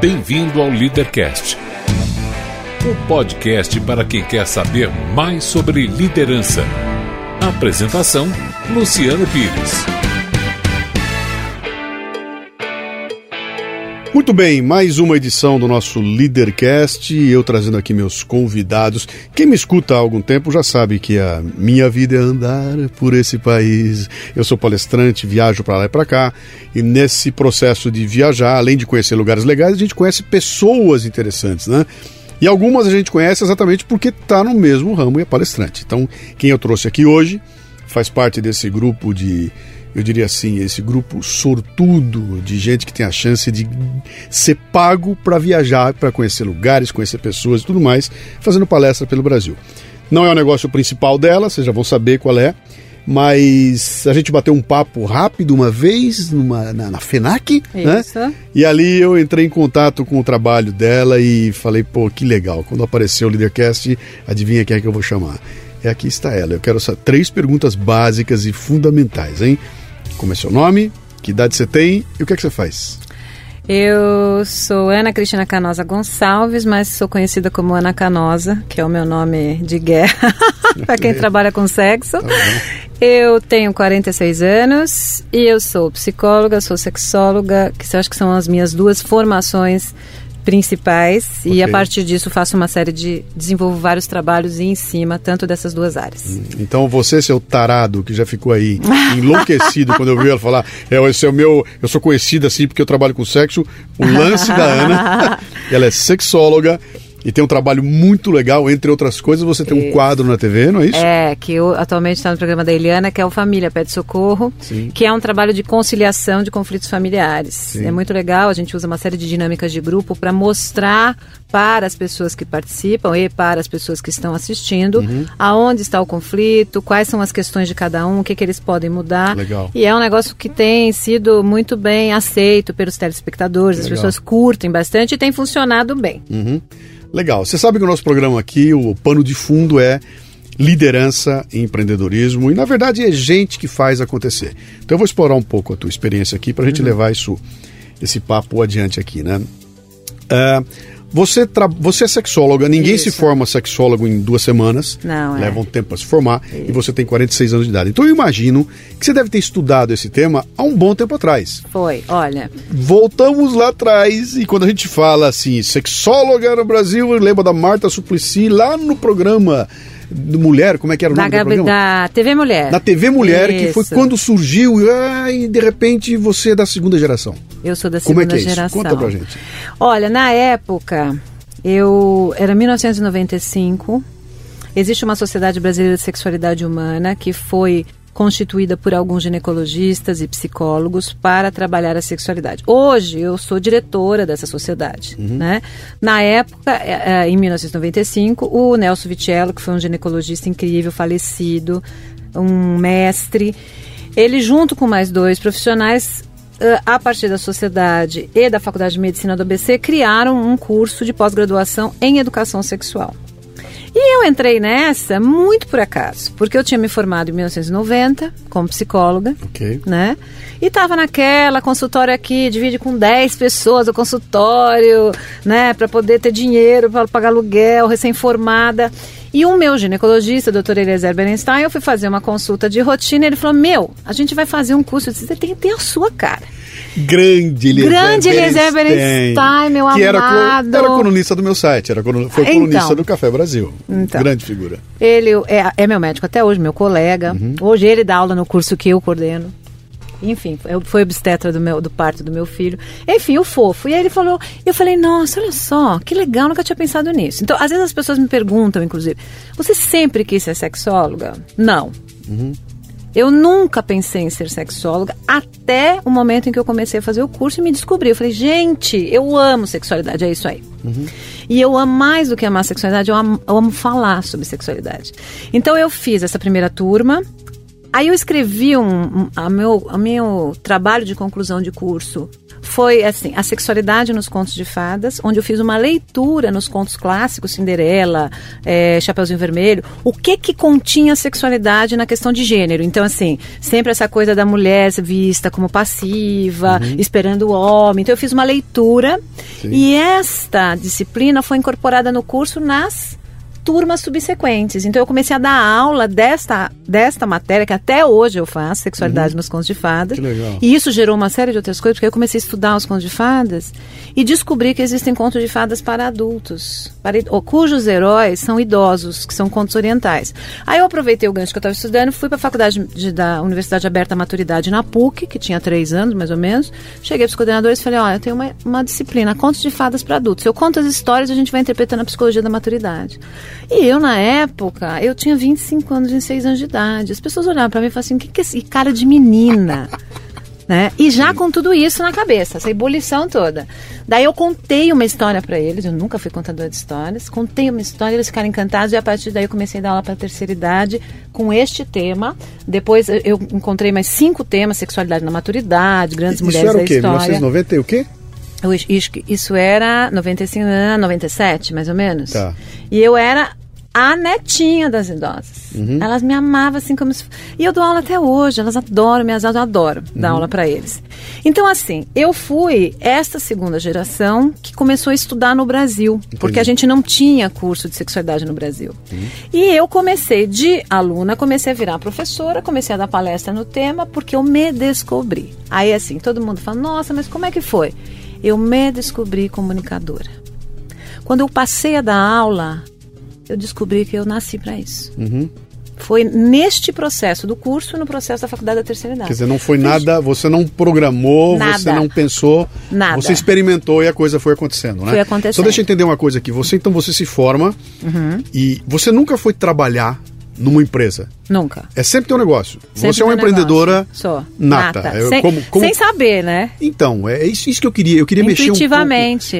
Bem-vindo ao Leadercast, o podcast para quem quer saber mais sobre liderança. Apresentação: Luciano Pires. Muito bem, mais uma edição do nosso Leadercast, eu trazendo aqui meus convidados. Quem me escuta há algum tempo já sabe que a minha vida é andar por esse país. Eu sou palestrante, viajo para lá e para cá, e nesse processo de viajar, além de conhecer lugares legais, a gente conhece pessoas interessantes, né? E algumas a gente conhece exatamente porque está no mesmo ramo e é palestrante. Então, quem eu trouxe aqui hoje faz parte desse grupo de eu diria assim, esse grupo sortudo de gente que tem a chance de ser pago para viajar, para conhecer lugares, conhecer pessoas e tudo mais, fazendo palestra pelo Brasil. Não é o negócio principal dela, vocês já vão saber qual é, mas a gente bateu um papo rápido uma vez numa, na, na FENAC, né? Isso. né? E ali eu entrei em contato com o trabalho dela e falei, pô, que legal. Quando apareceu o Leadercast, adivinha quem é que eu vou chamar? É aqui está ela. Eu quero três perguntas básicas e fundamentais, hein? Como é seu nome? Que idade você tem? E o que é que você faz? Eu sou Ana Cristina Canosa Gonçalves, mas sou conhecida como Ana Canosa, que é o meu nome de guerra para quem trabalha com sexo. Tá eu tenho 46 anos e eu sou psicóloga, sou sexóloga, que eu acho que são as minhas duas formações principais okay. e a partir disso faço uma série de desenvolvo vários trabalhos em cima tanto dessas duas áreas. Hum, então você seu tarado que já ficou aí enlouquecido quando eu vi ela falar, é esse é o meu, eu sou conhecida assim porque eu trabalho com sexo, o lance da Ana, ela é sexóloga e tem um trabalho muito legal, entre outras coisas, você tem isso. um quadro na TV, não é isso? É, que eu, atualmente está no programa da Eliana, que é o Família Pede Socorro, Sim. que é um trabalho de conciliação de conflitos familiares. Sim. É muito legal, a gente usa uma série de dinâmicas de grupo para mostrar para as pessoas que participam e para as pessoas que estão assistindo uhum. aonde está o conflito, quais são as questões de cada um, o que, que eles podem mudar. Legal. E é um negócio que tem sido muito bem aceito pelos telespectadores, legal. as pessoas curtem bastante e tem funcionado bem. Uhum. Legal. Você sabe que o nosso programa aqui, o pano de fundo é liderança e empreendedorismo. E na verdade é gente que faz acontecer. Então eu vou explorar um pouco a tua experiência aqui para a gente uhum. levar isso, esse papo adiante aqui, né? Uh, você, tra... você é sexóloga, ninguém Isso. se forma sexólogo em duas semanas. Não, é. Leva um tempo para se formar Isso. e você tem 46 anos de idade. Então eu imagino que você deve ter estudado esse tema há um bom tempo atrás. Foi, olha. Voltamos lá atrás e quando a gente fala assim, sexóloga no Brasil, lembra da Marta Suplicy lá no programa Mulher, como é que era o nome da, do programa? Da TV Mulher. Da TV Mulher, Isso. que foi quando surgiu ah, e de repente você é da segunda geração. Eu sou da segunda como é que é geração. Isso? Conta pra gente. Olha, na época, eu era 1995. Existe uma Sociedade Brasileira de Sexualidade Humana que foi constituída por alguns ginecologistas e psicólogos para trabalhar a sexualidade. Hoje eu sou diretora dessa sociedade. Uhum. Né? Na época, é, é, em 1995, o Nelson Vitello, que foi um ginecologista incrível, falecido, um mestre, ele junto com mais dois profissionais a partir da sociedade e da Faculdade de Medicina do ABC, criaram um curso de pós-graduação em educação sexual. E eu entrei nessa muito por acaso, porque eu tinha me formado em 1990 como psicóloga, okay. né? E estava naquela consultório aqui, divide com 10 pessoas o consultório, né, para poder ter dinheiro para pagar aluguel, recém-formada. E o meu ginecologista, doutor Eliezer Berenstein, eu fui fazer uma consulta de rotina, ele falou: "Meu, a gente vai fazer um curso, você tem que ter a sua cara". Grande Eliezer Grande Eliezer Berenstein, meu que amado. Era, era colunista do meu site, era, foi colunista então, do Café Brasil. Então, Grande figura. Ele é, é, meu médico até hoje, meu colega. Uhum. Hoje ele dá aula no curso que eu coordeno. Enfim, foi obstetra do, meu, do parto do meu filho. Enfim, o fofo. E aí ele falou, eu falei, nossa, olha só, que legal, nunca tinha pensado nisso. Então, às vezes as pessoas me perguntam, inclusive, você sempre quis ser sexóloga? Não. Uhum. Eu nunca pensei em ser sexóloga até o momento em que eu comecei a fazer o curso e me descobri. Eu falei, gente, eu amo sexualidade, é isso aí. Uhum. E eu amo mais do que amar sexualidade, eu amo, eu amo falar sobre sexualidade. Então eu fiz essa primeira turma. Aí eu escrevi um, um a meu, a meu trabalho de conclusão de curso foi assim, a sexualidade nos contos de fadas, onde eu fiz uma leitura nos contos clássicos, Cinderela, é, Chapeuzinho Vermelho, o que que continha a sexualidade na questão de gênero. Então, assim, sempre essa coisa da mulher vista como passiva, uhum. esperando o homem. Então, eu fiz uma leitura Sim. e esta disciplina foi incorporada no curso nas turmas subsequentes. Então eu comecei a dar aula desta, desta matéria, que até hoje eu faço, sexualidade uhum. nos contos de fadas. Que legal. E isso gerou uma série de outras coisas, porque eu comecei a estudar os contos de fadas e descobri que existem contos de fadas para adultos, para, cujos heróis são idosos, que são contos orientais. Aí eu aproveitei o gancho que eu estava estudando, fui para a faculdade de, da Universidade Aberta à Maturidade na PUC, que tinha três anos mais ou menos. Cheguei para os coordenadores e falei: olha, eu tenho uma, uma disciplina, contos de fadas para adultos. Eu conto as histórias e a gente vai interpretando a psicologia da maturidade. E eu, na época, eu tinha 25 anos, 26 anos de idade. As pessoas olhavam para mim e falavam assim: o que, que é esse cara de menina? Né? E já com tudo isso na cabeça, essa ebulição toda. Daí eu contei uma história para eles, eu nunca fui contadora de histórias, contei uma história, eles ficaram encantados e a partir daí eu comecei a dar aula para a terceira idade com este tema. Depois eu encontrei mais cinco temas, sexualidade na maturidade, grandes isso mulheres era da o quê? história. 1990 e o quê? Isso era 95, 97, mais ou menos. Tá. E eu era a netinha das idosas. Uhum. Elas me amavam assim como se... E eu dou aula até hoje, elas adoram minhas aulas, eu adoro dar uhum. aula para eles. Então, assim, eu fui esta segunda geração que começou a estudar no Brasil, Entendi. porque a gente não tinha curso de sexualidade no Brasil. Uhum. E eu comecei de aluna, comecei a virar professora, comecei a dar palestra no tema, porque eu me descobri. Aí, assim, todo mundo fala, nossa, mas como é que foi? Eu me descobri comunicadora. Quando eu passei a dar aula, eu descobri que eu nasci para isso. Uhum. Foi neste processo do curso, no processo da faculdade da terceira idade. Quer dizer, não foi nada, você não programou, nada. você não pensou, nada. você experimentou e a coisa foi acontecendo, né? Foi acontecendo. Só deixa eu entender uma coisa aqui. Você então você se forma uhum. e você nunca foi trabalhar numa empresa? Nunca. É sempre teu negócio. Sempre você é uma empreendedora Sou. nata. nata. Sem, como, como... sem saber, né? Então, é isso, isso que eu queria. Eu queria mexer um pouco.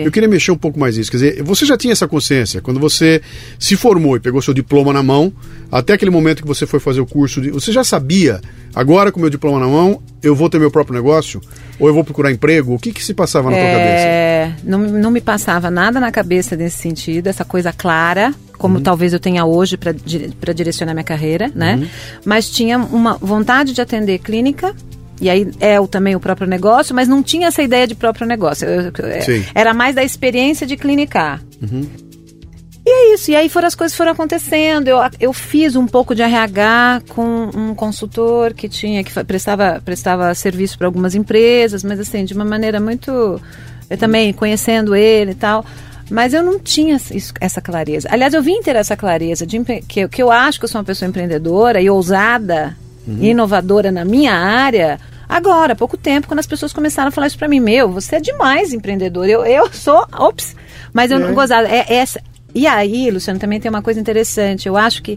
Eu queria mexer um pouco mais nisso. Quer dizer, você já tinha essa consciência quando você se formou e pegou seu diploma na mão, até aquele momento que você foi fazer o curso, de, você já sabia, agora com meu diploma na mão, eu vou ter meu próprio negócio? Ou eu vou procurar emprego? O que, que se passava na é... tua cabeça? Não, não me passava nada na cabeça nesse sentido, essa coisa clara, como uhum. talvez eu tenha hoje para direcionar minha carreira, né? Uhum. Mas tinha uma vontade de atender clínica, e aí é o, também o próprio negócio, mas não tinha essa ideia de próprio negócio. Eu, eu, era mais da experiência de clinicar. Uhum. E é isso, e aí foram as coisas foram acontecendo. Eu, eu fiz um pouco de RH com um consultor que tinha, que prestava, prestava serviço para algumas empresas, mas assim, de uma maneira muito. Eu também conhecendo ele e tal. Mas eu não tinha isso, essa clareza. Aliás, eu vim ter essa clareza de que, que eu acho que eu sou uma pessoa empreendedora e ousada, uhum. e inovadora na minha área. Agora, há pouco tempo, quando as pessoas começaram a falar isso para mim, meu, você é demais empreendedor. Eu, eu sou, ops, mas eu é. não gozava. É, essa, e aí, Luciano, também tem uma coisa interessante. Eu acho que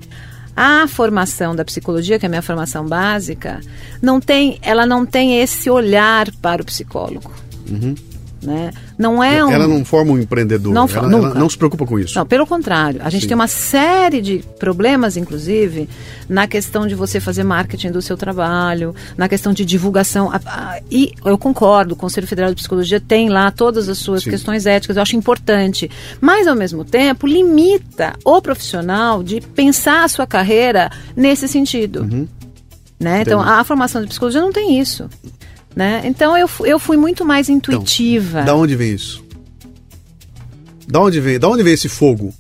a formação da psicologia, que é a minha formação básica, não tem, ela não tem esse olhar para o psicólogo. Uhum. Né? Não é um... Ela não forma um empreendedor, não, ela, ela não se preocupa com isso. Não, pelo contrário. A gente Sim. tem uma série de problemas, inclusive, na questão de você fazer marketing do seu trabalho, na questão de divulgação. E eu concordo, o Conselho Federal de Psicologia tem lá todas as suas Sim. questões éticas, eu acho importante. Mas, ao mesmo tempo, limita o profissional de pensar a sua carreira nesse sentido. Uhum. Né? Então, a formação de psicologia não tem isso. Né? Então eu, eu fui muito mais intuitiva. Então, da onde vem isso? Da onde vem, da onde vem esse fogo?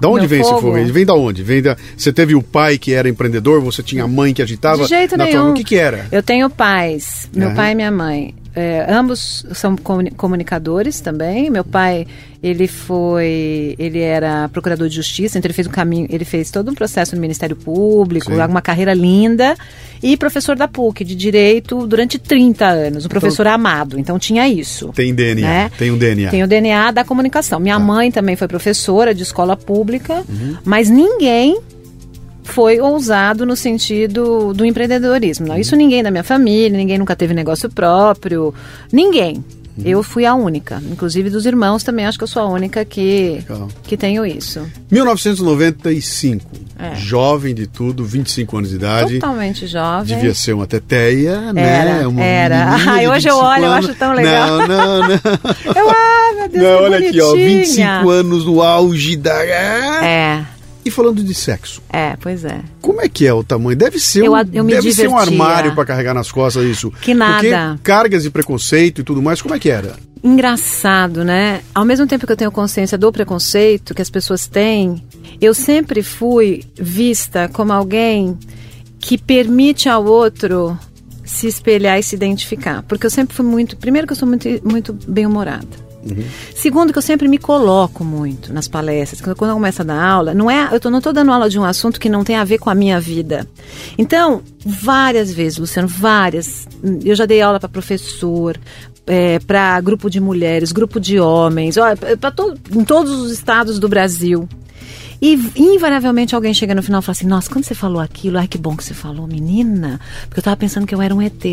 Da onde Meu vem fogo? esse fogo? Ele vem da onde? Vem da, você teve o pai que era empreendedor, você tinha a mãe que agitava? De jeito na nenhum. Tua, o que que era? Eu tenho pais, meu Aham. pai e minha mãe. É, ambos são comuni- comunicadores também. Meu pai, ele foi, ele era procurador de justiça, então ele fez um caminho, ele fez todo um processo no Ministério Público, Sim. uma carreira linda, e professor da PUC de direito durante 30 anos, um professor amado. Então tinha isso. Tem DNA, né? tem um DNA. Tem o DNA da comunicação. Minha Tá. mãe também foi professora de escola pública, Uhum. mas ninguém foi ousado no sentido do empreendedorismo. Não, isso ninguém da minha família, ninguém nunca teve negócio próprio, ninguém. Uhum. Eu fui a única. Inclusive dos irmãos também acho que eu sou a única que, que tenho isso. 1995. É. Jovem de tudo, 25 anos de idade. Totalmente jovem. Devia ser uma teteia, né? Era, uma era. Ai, hoje eu olho, anos. eu acho tão legal. Não, não, não. eu, ah, meu Deus, não, olha bonitinha. aqui, ó, 25 anos no auge da... É. E falando de sexo. É, pois é. Como é que é o tamanho? Deve ser eu, um, eu deve ser um armário para carregar nas costas isso. Que nada. Porque cargas de preconceito e tudo mais, como é que era? Engraçado, né? Ao mesmo tempo que eu tenho consciência do preconceito que as pessoas têm, eu sempre fui vista como alguém que permite ao outro se espelhar e se identificar. Porque eu sempre fui muito. Primeiro, que eu sou muito, muito bem-humorada. Uhum. Segundo, que eu sempre me coloco muito nas palestras. Quando eu começo a dar aula, não é, eu tô, não estou dando aula de um assunto que não tem a ver com a minha vida. Então, várias vezes, Luciano, várias. Eu já dei aula para professor, é, para grupo de mulheres, grupo de homens, para to, em todos os estados do Brasil. E invariavelmente alguém chega no final e fala assim: Nossa, quando você falou aquilo, ai que bom que você falou, menina, porque eu tava pensando que eu era um ET.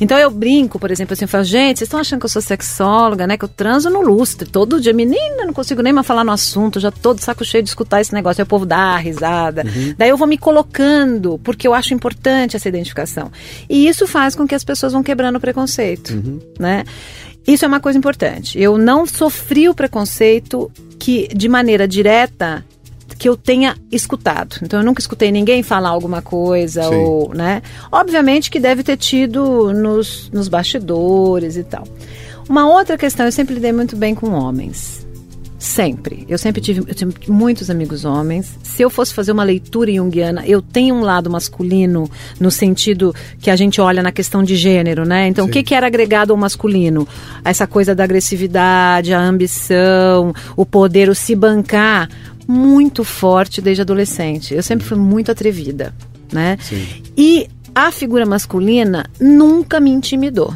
Então eu brinco, por exemplo, assim, eu falo: Gente, vocês estão achando que eu sou sexóloga, né? Que eu transo no lustre todo dia. Menina, não consigo nem mais falar no assunto, já tô de saco cheio de escutar esse negócio. Aí o povo dá risada. Uhum. Daí eu vou me colocando, porque eu acho importante essa identificação. E isso faz com que as pessoas vão quebrando o preconceito, uhum. né? Isso é uma coisa importante. Eu não sofri o preconceito que, de maneira direta, que eu tenha escutado. Então eu nunca escutei ninguém falar alguma coisa Sim. ou, né? Obviamente que deve ter tido nos, nos bastidores e tal. Uma outra questão, eu sempre lidei muito bem com homens. Sempre. Eu sempre tive, eu tive muitos amigos homens. Se eu fosse fazer uma leitura junguiana, eu tenho um lado masculino no sentido que a gente olha na questão de gênero, né? Então, Sim. o que, que era agregado ao masculino? Essa coisa da agressividade, a ambição, o poder, o se bancar muito forte desde adolescente. Eu sempre fui muito atrevida, né? Sim. E a figura masculina nunca me intimidou.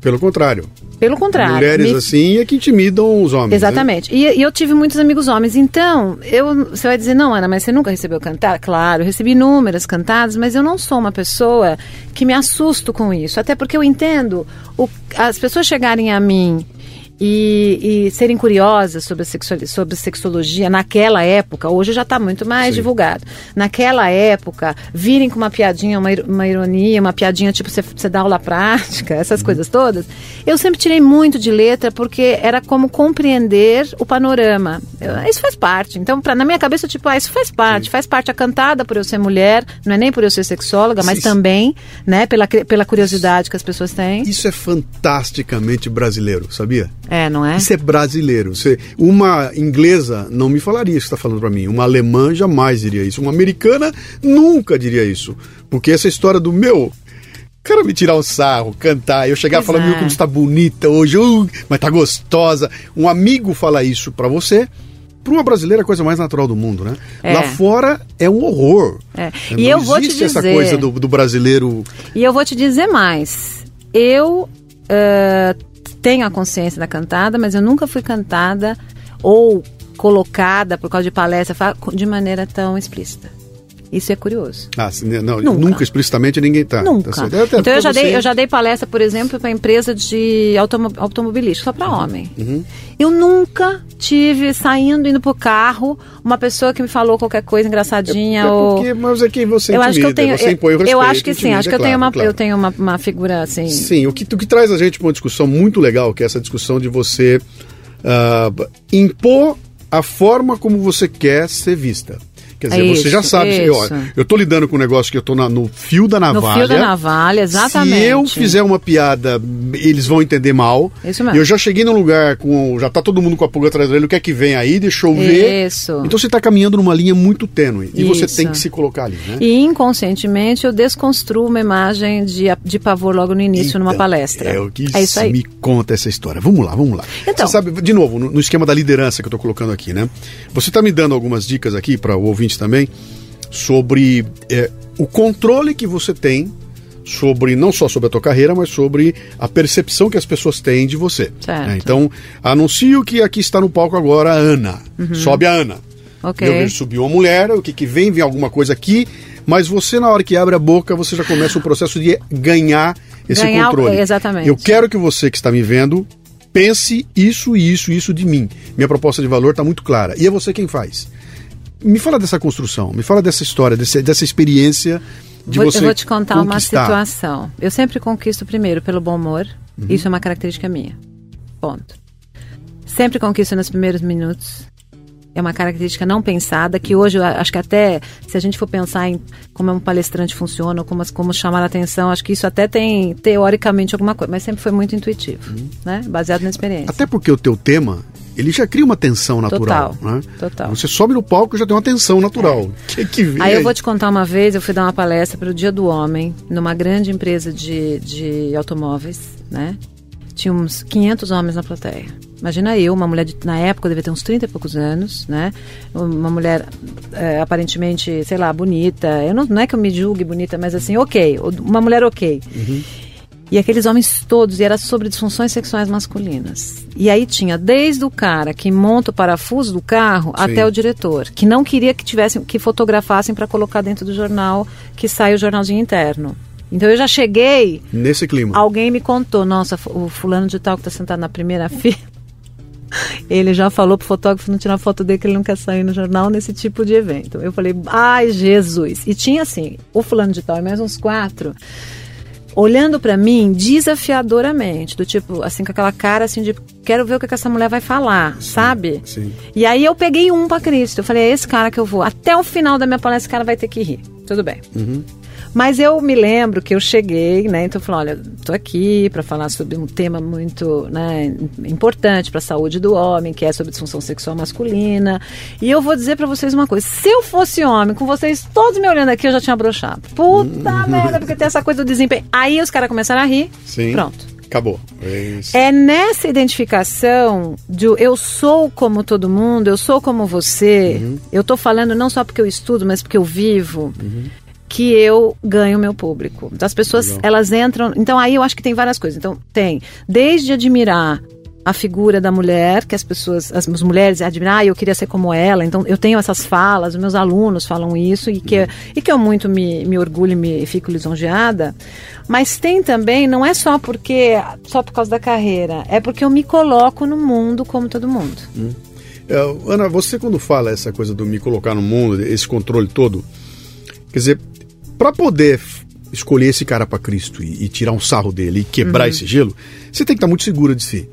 Pelo contrário. Pelo contrário. Mulheres me... assim é que intimidam os homens. Né? Exatamente. Né? E, e, eu tive muitos amigos homens. Então, eu, você vai dizer, não, Ana, mas você nunca recebeu cantar? Claro, eu recebi inúmeras cantadas, mas eu não sou uma pessoa que me assusto com isso. Até porque eu entendo o, as pessoas chegarem a mim e, e, serem curiosas sobre a, sobre sexologia naquela época, hoje já está muito mais Sim. divulgado. Naquela época, virem com uma piadinha, uma, uma ironia, uma piadinha tipo você, você dá aula prática, essas uhum. coisas todas, eu sempre tirei muito de letra porque era como compreender o panorama. Eu, isso faz parte. Então, pra, na minha cabeça, tipo, ah, isso faz parte. Sim. Faz parte a cantada por eu ser mulher, não é nem por eu ser sexóloga, mas Sim. também, né, pela, pela curiosidade que as pessoas têm. Isso é fantasticamente brasileiro, sabia? É, não é? Isso é brasileiro. Você, uma inglesa não me falaria isso que está falando para mim. Uma alemã jamais diria isso. Uma americana nunca diria isso. Porque essa história do meu, cara me tirar um sarro, cantar, eu chegar e falar, é. meu, como está bonita hoje, uh, mas tá gostosa. Um amigo fala isso para você, para uma brasileira é a coisa mais natural do mundo, né? É. Lá fora é um horror. É. E Não eu vou te dizer essa coisa do, do, brasileiro. E eu vou te dizer mais. Eu uh, tenho a consciência da cantada, mas eu nunca fui cantada ou colocada por causa de palestra de maneira tão explícita. Isso é curioso. Ah, não, nunca, nunca explicitamente ninguém está. Nunca. Tá então eu já, dei, eu já dei palestra, por exemplo, para empresa de automobilística, só para uhum. homem. Uhum. Eu nunca tive, saindo, indo pro carro, uma pessoa que me falou qualquer coisa engraçadinha. É, é porque, ou... Mas é quem você eu intimida, acho que eu tenho, você impõe o respeito. Eu acho que sim, acho que eu claro, tenho, uma, claro. eu tenho uma, uma figura assim. Sim, o que, o que traz a gente para uma discussão muito legal, que é essa discussão de você uh, impor a forma como você quer ser vista. Quer dizer, isso, você já sabe, isso. eu, eu tô lidando com um negócio que eu na, no fio da navalha. No fio da navalha, exatamente. Se eu fizer uma piada, eles vão entender mal. Isso mesmo. Eu já cheguei num lugar com. Já tá todo mundo com a pulga atrás dele, o que é que vem aí? Deixa eu ver. Isso. Então você tá caminhando numa linha muito tênue. E isso. você tem que se colocar ali, né? E inconscientemente eu desconstruo uma imagem de, de pavor logo no início então, numa palestra. É o que é isso aí. me conta essa história. Vamos lá, vamos lá. Então, você sabe, de novo, no, no esquema da liderança que eu tô colocando aqui, né? Você tá me dando algumas dicas aqui para o ouvinte também sobre é, o controle que você tem sobre não só sobre a tua carreira, mas sobre a percepção que as pessoas têm de você. Né? Então, anuncio que aqui está no palco agora a Ana. Uhum. Sobe a Ana. Okay. Eu vejo subir uma mulher, o que, que vem, vem alguma coisa aqui, mas você, na hora que abre a boca, você já começa o processo de ganhar esse ganhar, controle. Exatamente. Eu quero que você que está me vendo pense isso, isso, isso de mim. Minha proposta de valor está muito clara. E é você quem faz. Me fala dessa construção, me fala dessa história, desse, dessa experiência de vou, você. Eu vou te contar conquistar. uma situação. Eu sempre conquisto primeiro pelo bom humor. Uhum. Isso é uma característica minha. Ponto. Sempre conquisto nos primeiros minutos. É uma característica não pensada, que hoje eu acho que até, se a gente for pensar em como um palestrante funciona, ou como, como chamar a atenção, acho que isso até tem, teoricamente, alguma coisa, mas sempre foi muito intuitivo, uhum. né? Baseado na experiência. Até porque o teu tema, ele já cria uma tensão natural. Total, né? total. Você sobe no palco e já tem uma tensão natural. É. Que, que vem aí, aí eu vou te contar uma vez, eu fui dar uma palestra para o Dia do Homem, numa grande empresa de, de automóveis, né? Tinha uns 500 homens na plateia. Imagina eu, uma mulher de, na época, eu devia ter uns 30 e poucos anos, né? Uma mulher é, aparentemente, sei lá, bonita. Eu não, não é que eu me julgue bonita, mas assim, ok. Uma mulher ok. Uhum. E aqueles homens todos, e era sobre disfunções sexuais masculinas. E aí tinha desde o cara que monta o parafuso do carro Sim. até o diretor, que não queria que tivessem, que fotografassem para colocar dentro do jornal que sai o jornalzinho interno. Então eu já cheguei. Nesse clima. Alguém me contou, nossa, o fulano de tal que está sentado na primeira fila. Ele já falou pro fotógrafo não tirar foto dele que ele não quer sair no jornal nesse tipo de evento. Eu falei, ai Jesus! E tinha assim, o fulano de tal e mais uns quatro olhando para mim desafiadoramente, do tipo, assim, com aquela cara assim de quero ver o que, essa mulher vai falar, sim, sabe? Sim. E aí eu peguei um para Cristo. Eu falei, é esse cara que eu vou. Até o final da minha palestra, esse cara vai ter que rir. Tudo bem. Uhum. Mas eu me lembro que eu cheguei, né? Então eu falei, olha, estou aqui para falar sobre um tema muito né, importante para a saúde do homem, que é sobre disfunção sexual masculina. E eu vou dizer para vocês uma coisa: se eu fosse homem, com vocês todos me olhando aqui, eu já tinha brochado. Puta uhum. merda, porque tem essa coisa do desempenho. Aí os caras começaram a rir. Sim. Pronto. Acabou. É, é, nessa identificação de eu sou como todo mundo, eu sou como você. Uhum. Eu estou falando não só porque eu estudo, mas porque eu vivo. Uhum que eu ganho meu público. Então, as pessoas, Legal. elas entram. Então, aí eu acho que tem várias coisas. Então, tem desde admirar a figura da mulher, que as pessoas, as, as mulheres admiram, ah, eu queria ser como ela, então eu tenho essas falas, os meus alunos falam isso, e que, uhum. e que eu muito me, me orgulho e me, fico lisonjeada. Mas tem também, não é só porque, só por causa da carreira, é porque eu me coloco no mundo como todo mundo. Hum. É, Ana, você quando fala essa coisa do me colocar no mundo, esse controle todo, quer dizer, para poder escolher esse cara para Cristo e, e, tirar um sarro dele e quebrar uhum. esse gelo, você tem que estar tá muito segura de si.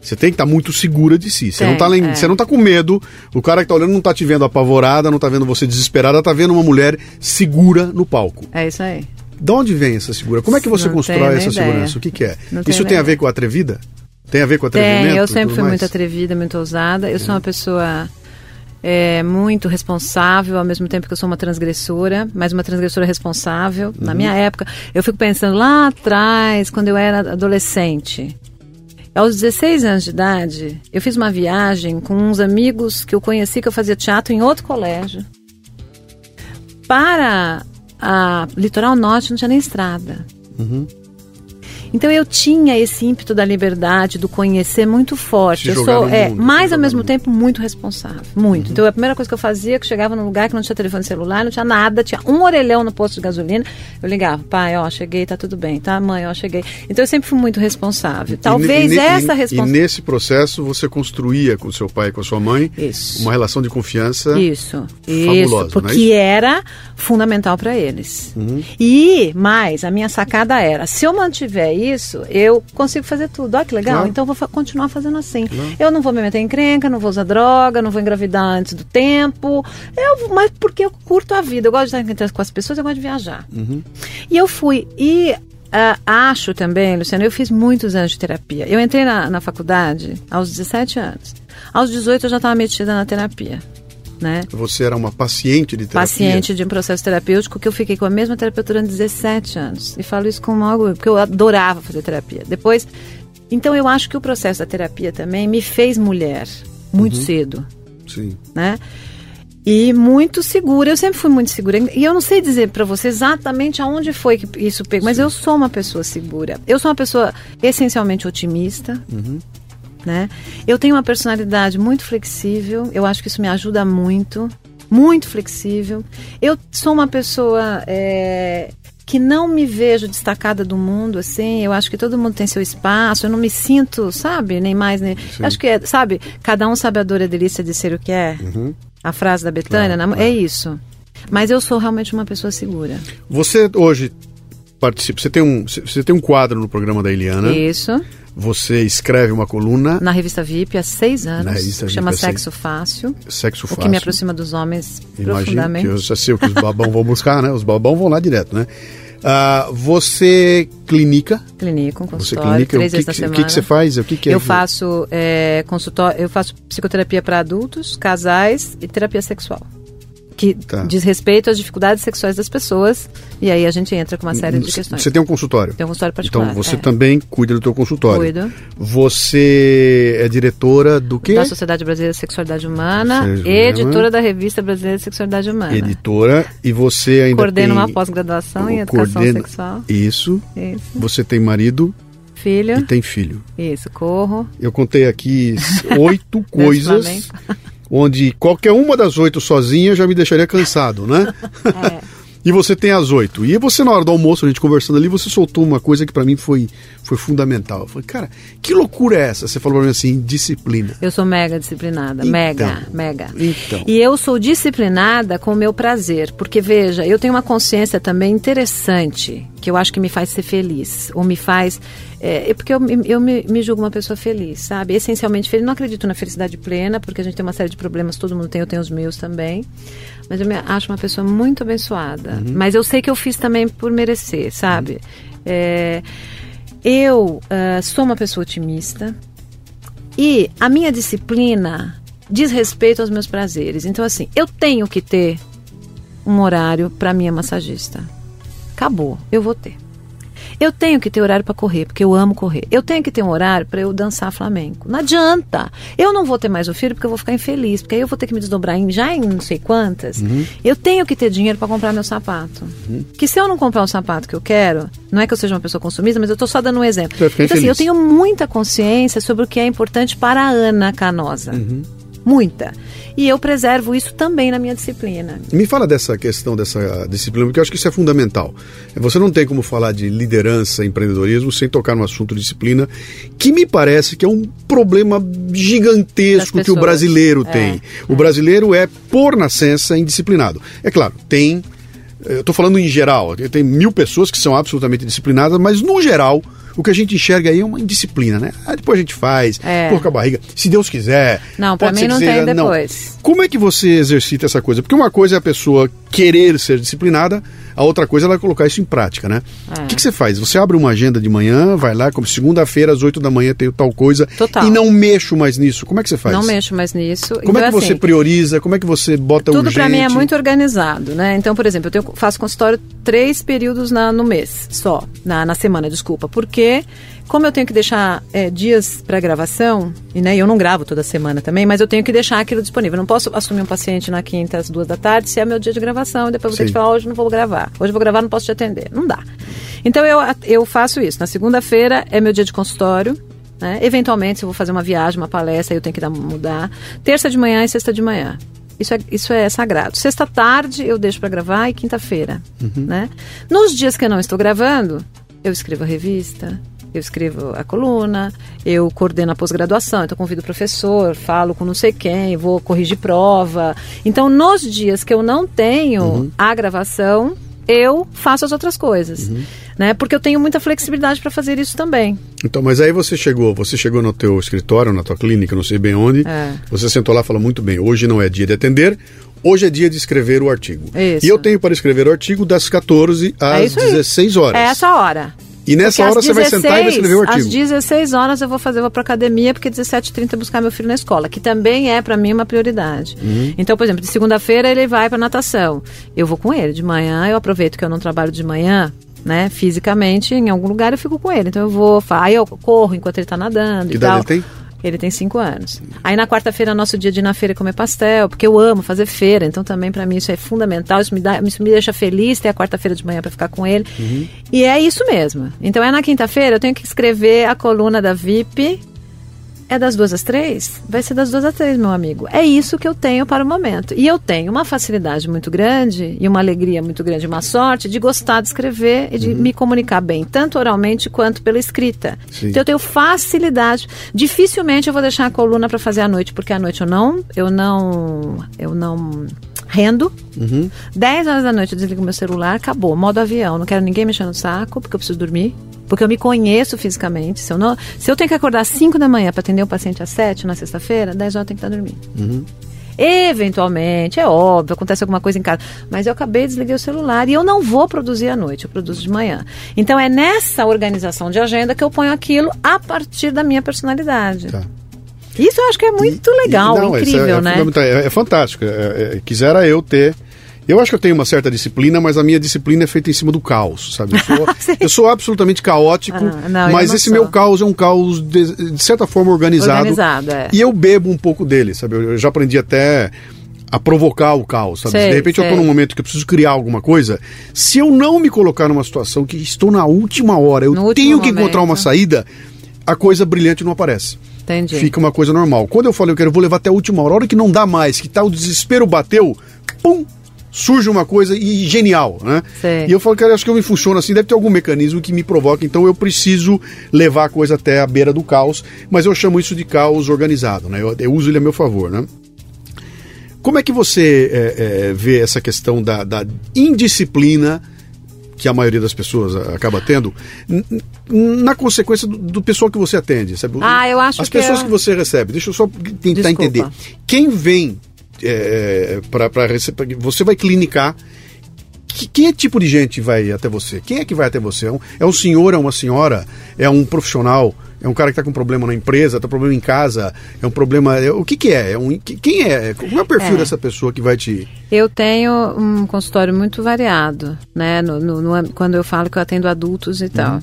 Você tem que estar tá muito segura de si. Você, não tá, é. você não tá com medo. O cara que tá olhando não tá te vendo apavorada, não tá vendo você desesperada, tá vendo uma mulher segura no palco. É isso aí. De onde vem essa segurança? Como é que você não constrói essa ideia. segurança? O que, que é? Não isso tem a ver com atrevida? Tem a ver com atrevimento? Tem, eu sempre fui mais? muito atrevida, muito ousada. Eu é. sou uma pessoa é, muito responsável, ao mesmo tempo que eu sou uma transgressora, mas uma transgressora responsável. Uhum. Na minha época, eu fico pensando lá atrás, quando eu era adolescente. Aos 16 anos de idade, eu fiz uma viagem com uns amigos que eu conheci, que eu fazia teatro em outro colégio. Para a Litoral Norte não tinha nem estrada. Uhum. Então eu tinha esse ímpeto da liberdade, do conhecer muito forte. eu sou, é, mundo, mas ao mesmo tempo muito responsável, muito. Uhum. Então a primeira coisa que eu fazia, é que eu chegava num lugar que não tinha telefone celular, não tinha nada, tinha um orelhão no posto de gasolina, eu ligava, pai, ó, cheguei, tá tudo bem, tá, mãe, ó, cheguei. Então eu sempre fui muito responsável. Talvez e, essa responsabilidade. E nesse processo você construía com seu pai e com a sua mãe isso. uma relação de confiança isso, fabulosa, isso, porque é era fundamental para eles. Uhum. E mais, a minha sacada era, se eu mantiver isso, eu consigo fazer tudo. Olha que legal, claro. então eu vou continuar fazendo assim. Claro. Eu não vou me meter em crenca, não vou usar droga, não vou engravidar antes do tempo. Eu, mas porque eu curto a vida, eu gosto de estar com as pessoas, eu gosto de viajar. Uhum. E eu fui. E Uh, acho também, Luciano, eu fiz muitos anos de terapia. Eu entrei na, na faculdade aos 17 anos. Aos 18 eu já estava metida na terapia né? Você era uma paciente de terapia? Paciente de um processo terapêutico que eu fiquei com a mesma terapeuta durante 17 anos. E falo isso com algo porque eu adorava fazer terapia. Depois, então eu acho que o processo da terapia também me fez mulher muito uhum. cedo. Sim. Né? E muito segura, eu sempre fui muito segura. E eu não sei dizer para você exatamente aonde foi que isso pegou, mas eu sou uma pessoa segura. Eu sou uma pessoa essencialmente otimista. Uhum né? Eu tenho uma personalidade muito flexível, eu acho que isso me ajuda muito, muito flexível. Eu sou uma pessoa é, que não me vejo destacada do mundo, assim. Eu acho que todo mundo tem seu espaço. Eu não me sinto, sabe, nem mais nem. Acho que é, sabe, cada um sabe a dor e a delícia de ser o que é. Uhum. A frase da Betânia, Claro, na- claro. é isso. Mas eu sou realmente uma pessoa segura. Você hoje participa, você tem um, você tem um quadro no programa da Eliana, Isso. Você escreve uma coluna, Na revista VIP há seis anos. Na chama há seis- Sexo Fácil. sexo O fácil. que me aproxima dos homens Imagino profundamente. que eu já sei o que os babão vão buscar, né? Os babão vão lá direto, né? Ah, você clinica, Clínico, um você consultório, clinica, o três que, vezes na que, o semana. que, que você faz? O que, que é eu faço é, consultório, eu faço psicoterapia para adultos, casais e terapia sexual. Que Tá. diz respeito às dificuldades sexuais das pessoas. E aí a gente entra com uma série de questões. Você tem um consultório. Tem um consultório particular. Então você é. também cuida do teu consultório. Cuido. Você é diretora do quê? Da Sociedade Brasileira de Sexualidade Humana e Humana. editora da Revista Brasileira de Sexualidade Humana. Editora e você ainda Coordeno tem uma pós-graduação em educação coordena- sexual. Isso. Isso. Você tem marido Filho. e tem filho. Isso, corro. Eu contei aqui oito coisas. Onde qualquer uma das oito sozinha já me deixaria cansado, né? É. E você tem as oito. E você, na hora do almoço, a gente conversando ali, você soltou uma coisa que pra mim foi, foi fundamental. Eu falei, cara, que loucura é essa? Você falou pra mim assim, disciplina. Eu sou mega disciplinada, Então. mega, mega. Então. E eu sou disciplinada com o meu prazer, porque veja, eu tenho uma consciência também interessante, que eu acho que me faz ser feliz, ou me faz. É, é porque eu, me- eu me, me julgo uma pessoa feliz, sabe? Essencialmente feliz. Não acredito na felicidade plena, porque a gente tem uma série de problemas, todo mundo tem, eu tenho os meus também. Mas eu me acho uma pessoa muito abençoada. Mas eu sei que eu fiz também por merecer, sabe? É, eu ah, sou uma pessoa otimista. E a minha disciplina diz respeito aos meus prazeres. Então, assim, eu tenho que ter um horário para minha massagista. Acabou, eu vou ter. Eu tenho que ter horário para correr, porque eu amo correr. Eu tenho que ter um horário para eu dançar flamenco. Não adianta. Eu não vou ter mais o filho porque eu vou ficar infeliz, porque aí eu vou ter que me desdobrar em, já em não sei quantas. Eu tenho que ter dinheiro para comprar meu sapato. Que se eu não comprar o sapato que eu quero, não é que eu seja uma pessoa consumista, mas eu estou só dando um exemplo. Então, assim, eu tenho muita consciência sobre o que é importante para a Ana Canosa. Muita. E eu preservo isso também na minha disciplina. Me fala dessa questão dessa disciplina, porque eu acho que isso é fundamental. Você não tem como falar de liderança, empreendedorismo, sem tocar no assunto disciplina, que me parece que é um problema gigantesco que o brasileiro É, tem. O brasileiro é, por nascença, indisciplinado. É claro, tem. Eu estou falando em geral, tem mil pessoas que são absolutamente disciplinadas, mas no geral. O que a gente enxerga aí é uma indisciplina, né? Ah, depois a gente faz, É. porca a barriga, se Deus quiser. Não, pra pode mim não tem depois. como é que você exercita essa coisa? Porque uma coisa é a pessoa querer ser disciplinada, a outra coisa é ela colocar isso em prática, né? O É. que, que você faz? Você abre uma agenda de manhã, vai lá, como segunda-feira às 8 da manhã tenho tal coisa Total. e não mexo mais nisso. Como é que você faz? Não mexo mais nisso. Como é que Então, você assim, prioriza? Como é que você bota Tudo urgente? para mim é muito organizado, né? Então, por exemplo, eu tenho- faço consultório três períodos na- no mês, só, na, na semana, desculpa. Porque, como eu tenho que deixar é, dias para gravação, e né, eu não gravo toda semana também, mas eu tenho que deixar aquilo disponível. Eu não posso assumir um paciente na quinta às duas da tarde se é meu dia de gravação, e depois eu vou ter que falar, hoje não vou gravar. Hoje eu vou gravar, não posso te atender. Não dá. Então, eu, eu faço isso. Na segunda-feira é meu dia de consultório, né? Eventualmente, se eu vou fazer uma viagem, uma palestra, eu tenho que dar, mudar. Terça de manhã e sexta de manhã. Isso é, isso é sagrado. Sexta tarde eu deixo para gravar e quinta-feira. Né? Nos dias que eu não estou gravando, eu escrevo a revista, eu escrevo a coluna, eu coordeno a pós-graduação, então convido o professor, falo com não sei quem, vou corrigir prova. Então, nos dias que eu não tenho a gravação, eu faço as outras coisas. Né? Porque eu tenho muita flexibilidade para fazer isso também. Então, mas aí você chegou, você chegou no teu escritório, na tua clínica, não sei bem onde. É. Você sentou lá e falou muito bem. Hoje não é dia de atender, hoje é dia de escrever o artigo. Isso. E eu tenho para escrever o artigo das 14 É às aí. 16 horas. É essa hora. E nessa hora às você vai sentar e vai escrever o artigo. Às 16 horas eu vou fazer, eu vou pra academia, porque 17h30 buscar meu filho na escola, que também é para mim uma prioridade. Uhum. Então, por exemplo, de segunda-feira ele vai pra natação. Eu vou com ele. De manhã eu aproveito que eu não trabalho de manhã, né, fisicamente, em algum lugar eu fico com ele. Então eu vou, aí eu corro enquanto ele tá nadando Que e tal. ele tem? Ele tem cinco anos. Aí na quarta-feira é nosso dia de ir na feira comer pastel, porque eu amo fazer feira, então também para mim isso é fundamental, isso me, dá, isso me deixa feliz ter a quarta-feira de manhã para ficar com ele. E é isso mesmo. Então é na quinta-feira eu tenho que escrever a coluna da VIP é das duas às três, vai ser das duas às três, meu amigo. É isso que eu tenho para o momento. E eu tenho uma facilidade muito grande e uma alegria muito grande, uma sorte de gostar de escrever e de uhum. me comunicar bem, tanto oralmente quanto pela escrita. Sim. Então eu tenho facilidade. Dificilmente eu vou deixar a coluna para fazer à noite, porque à noite eu não, eu não, eu não rendo. Uhum. 10 horas da noite eu desligo meu celular, acabou, modo avião. Não quero ninguém mexendo no saco, porque eu preciso dormir. Porque eu me conheço fisicamente. Se eu, não, se eu tenho que acordar às 5 da manhã para atender o um paciente às 7 na sexta-feira, 10 horas eu tenho que estar dormindo. Uhum. Eventualmente, é óbvio, acontece alguma coisa em casa. Mas eu acabei de desligar o celular e eu não vou produzir à noite, eu produzo de manhã. Então é nessa organização de agenda que eu ponho aquilo a partir da minha personalidade. Tá. Isso eu acho que é muito e, legal, e, não, é- incrível, é, é né? É, é fantástico. É, é, quisera eu ter eu acho que eu tenho uma certa disciplina, mas a minha disciplina é feita em cima do caos, sabe? Eu sou, eu sou absolutamente caótico, ah, não, mas esse sou. meu caos é um caos de, de certa forma organizado. Organizado, é. E eu bebo um pouco dele, sabe? Eu já aprendi até a provocar o caos, sabe? Sei, de repente sei. eu estou num momento que eu preciso criar alguma coisa, se eu não me colocar numa situação que estou na última hora, eu no tenho que encontrar uma saída, a coisa brilhante não aparece. Entendi. Fica uma coisa normal. Quando eu falo eu quero, vou levar até a última hora, a hora que não dá mais, que tá o desespero bateu, pum, surge uma coisa e genial, né? E eu falo, cara, acho que eu me funciono assim, deve ter algum mecanismo que me provoca, então eu preciso levar a coisa até a beira do caos, mas eu chamo isso de caos organizado, né? Eu, eu uso ele a meu favor, né? Como é que você é, é, vê essa questão da, da indisciplina que a maioria das pessoas acaba tendo, na consequência do, do, pessoal que você atende, sabe? Ah, eu acho As que pessoas eu... que você recebe, deixa eu só tentar Desculpa. entender. Quem vem é, para receber. Você vai clinicar. Que, que é tipo de gente vai até você? Quem é que vai até você? É um, é um senhor, é uma senhora? É um profissional? É um cara que está com problema na empresa, está com problema em casa, é um problema. É, o que, que é? é um, quem é? Como é o perfil é. dessa pessoa que vai te. Eu tenho um consultório muito variado, né? No, no, no, quando eu falo que eu atendo adultos e tal.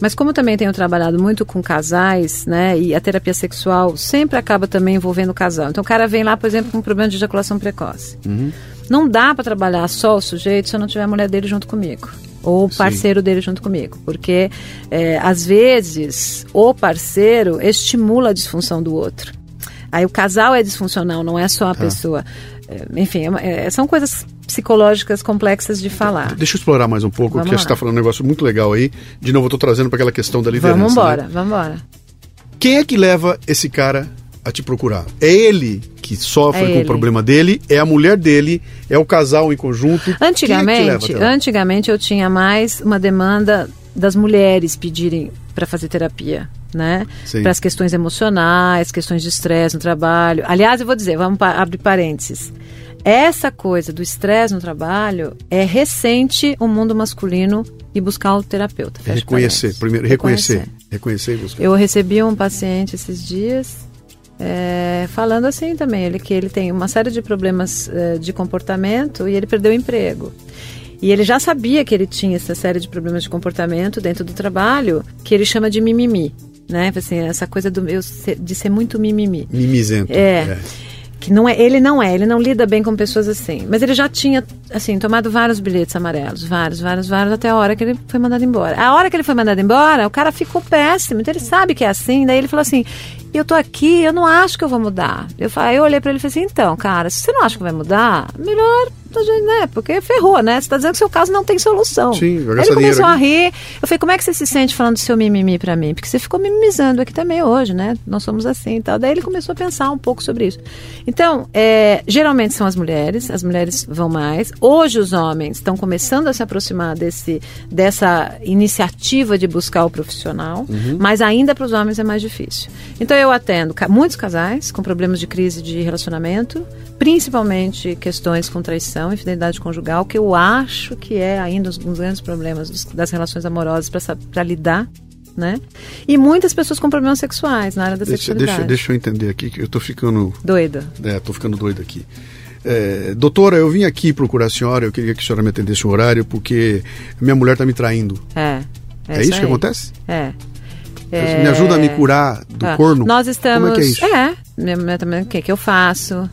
Mas como também tenho trabalhado muito com casais, né, e a terapia sexual sempre acaba também envolvendo o casal. Então o cara vem lá, por exemplo, com um problema de ejaculação precoce. Uhum. Não dá para trabalhar só o sujeito se eu não tiver a mulher dele junto comigo ou o parceiro Sim. dele junto comigo, porque é, às vezes o parceiro estimula a disfunção do outro. Aí o casal é disfuncional, não é só a tá. pessoa. É, enfim, é, é, são coisas psicológicas complexas de falar. Deixa eu explorar mais um pouco, vamos porque lá. você está falando um negócio muito legal aí. De novo, eu estou trazendo para aquela questão da liderança. Vamos embora, né? vamos embora. Quem é que leva esse cara a te procurar? É ele que sofre é com ele. o problema dele? É a mulher dele? É o casal em conjunto? Antigamente, é antigamente eu tinha mais uma demanda das mulheres pedirem para fazer terapia, né? Para as questões emocionais, questões de estresse no trabalho. Aliás, eu vou dizer, vamos abrir parênteses. Essa coisa do estresse no trabalho é recente o mundo masculino e buscar o terapeuta. Reconhecer, primeiro, reconhecer. Reconhecer, reconhecer e buscar. Eu recebi um paciente esses dias é, falando assim também, ele que ele tem uma série de problemas é, de comportamento e ele perdeu o emprego. E ele já sabia que ele tinha essa série de problemas de comportamento dentro do trabalho, que ele chama de mimimi, né? Assim, essa coisa do eu de ser muito mimimi. Mimizento. É. é que não é, ele não é, ele não lida bem com pessoas assim. Mas ele já tinha, assim, tomado vários bilhetes amarelos, vários, vários, vários, até a hora que ele foi mandado embora. A hora que ele foi mandado embora, o cara ficou péssimo, então ele sabe que é assim. Daí ele falou assim: eu tô aqui, eu não acho que eu vou mudar. Eu, eu olhei para ele e falei assim: então, cara, se você não acha que vai mudar, melhor né? Porque ferrou, né? Você tá dizendo que seu caso não tem solução. Sim, vai Ele começou a rir. Eu falei, como é que você se sente falando do seu mimimi para mim? Porque você ficou mimimizando aqui também hoje, né? Nós somos assim e tal. Daí ele começou a pensar um pouco sobre isso. Então, é, geralmente são as mulheres, as mulheres vão mais. Hoje os homens estão começando a se aproximar desse, dessa iniciativa de buscar o profissional, uhum. mas ainda para os homens é mais difícil. Então eu atendo muitos casais com problemas de crise de relacionamento, principalmente questões com traição, infidelidade conjugal, que eu acho que é ainda um dos grandes problemas dos, das relações amorosas para lidar. Né? E muitas pessoas com problemas sexuais na área da deixa, sexualidade. Deixa, deixa eu entender aqui, que eu estou ficando... Doida. É, estou ficando doida aqui. É, doutora, eu vim aqui procurar a senhora, eu queria que a senhora me atendesse o horário, porque minha mulher está me traindo. É. É, é isso aí. que acontece? É. É... Me ajuda a me curar do ah, corno? Nós estamos. Como é que é isso? É, minha mulher também, o que, que eu faço?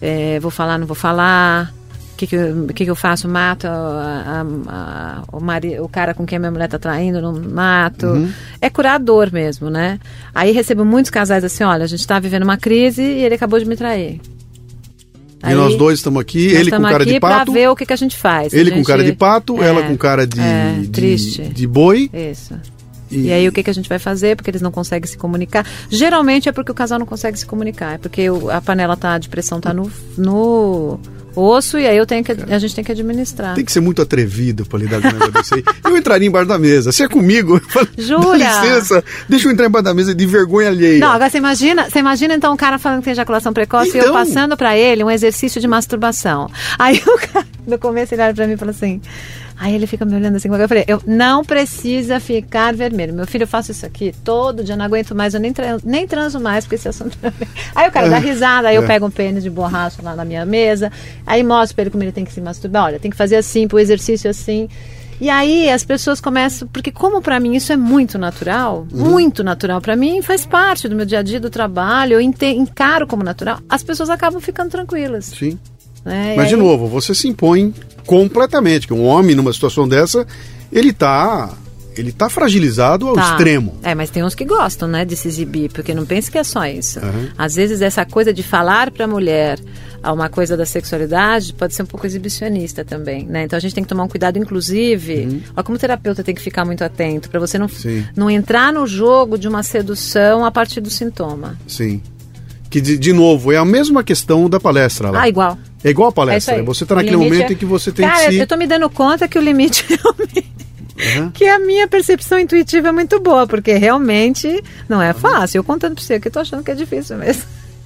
É, vou falar, não vou falar? O que, que, eu, que, que eu faço? Mato a, a, a, o, mari, o cara com quem minha mulher está traindo? Não mato? Uhum. é curador mesmo, né? Aí recebo muitos casais assim, olha, a gente está vivendo uma crise e ele acabou de me trair. Aí, e nós dois estamos aqui, ele com cara de pato. ver o que, que a gente faz. Ele gente, com cara de pato, é, ela com cara de, é, de, triste. de boi. Isso. E... e, aí o que, que a gente vai fazer? Porque eles não conseguem se comunicar. Geralmente é porque o casal não consegue se comunicar. É porque o, a panela tá, de pressão tá no, no osso e aí eu tenho que, a gente tem que administrar. Tem que ser muito atrevido para lidar com um negócio desse aí. Eu entraria embaixo da mesa. Se é comigo, eu falo, Jura? Dá licença, deixa eu entrar embaixo da mesa de vergonha alheia. Não, agora você imagina, você imagina então o cara falando que tem ejaculação precoce então... e eu então. passando para ele um exercício de masturbação. Aí o cara, no começo ele olha para mim e fala assim: Aí ele fica me olhando assim, eu falei, eu não precisa ficar vermelho. Meu filho, eu faço isso aqui todo dia, não aguento mais, eu nem, transo, nem transo mais, porque esse assunto. Aí o cara dá risada, aí eu é. pego um pênis de borracha lá na minha mesa, aí mostro pra ele como ele tem que se masturbar. Olha, tem que fazer assim, pro exercício assim. E aí as pessoas começam, porque como para mim isso é muito natural, uhum. muito natural para mim, faz parte do meu dia a dia do trabalho, eu encaro como natural, as pessoas acabam ficando tranquilas. Sim. Né? Mas, aí... de novo, você se impõe completamente, que um homem numa situação dessa, ele tá ele tá fragilizado ao tá. extremo. É, mas tem uns que gostam, né, de se exibir, porque não pense que é só isso. Uhum. Às vezes essa coisa de falar para a mulher uma coisa da sexualidade pode ser um pouco exibicionista também, né? Então a gente tem que tomar um cuidado, inclusive, uhum. ó, como terapeuta tem que ficar muito atento para você não, não entrar no jogo de uma sedução a partir do sintoma. Sim. Que, de, de novo, é a mesma questão da palestra lá. Ah, igual. É igual a palestra. É você está naquele momento é... em que você tem Cara, que se... eu estou me dando conta que o limite realmente... Uhum. Que a minha percepção intuitiva é muito boa, porque realmente não é fácil. Eu contando para você que eu tô achando que é difícil mesmo.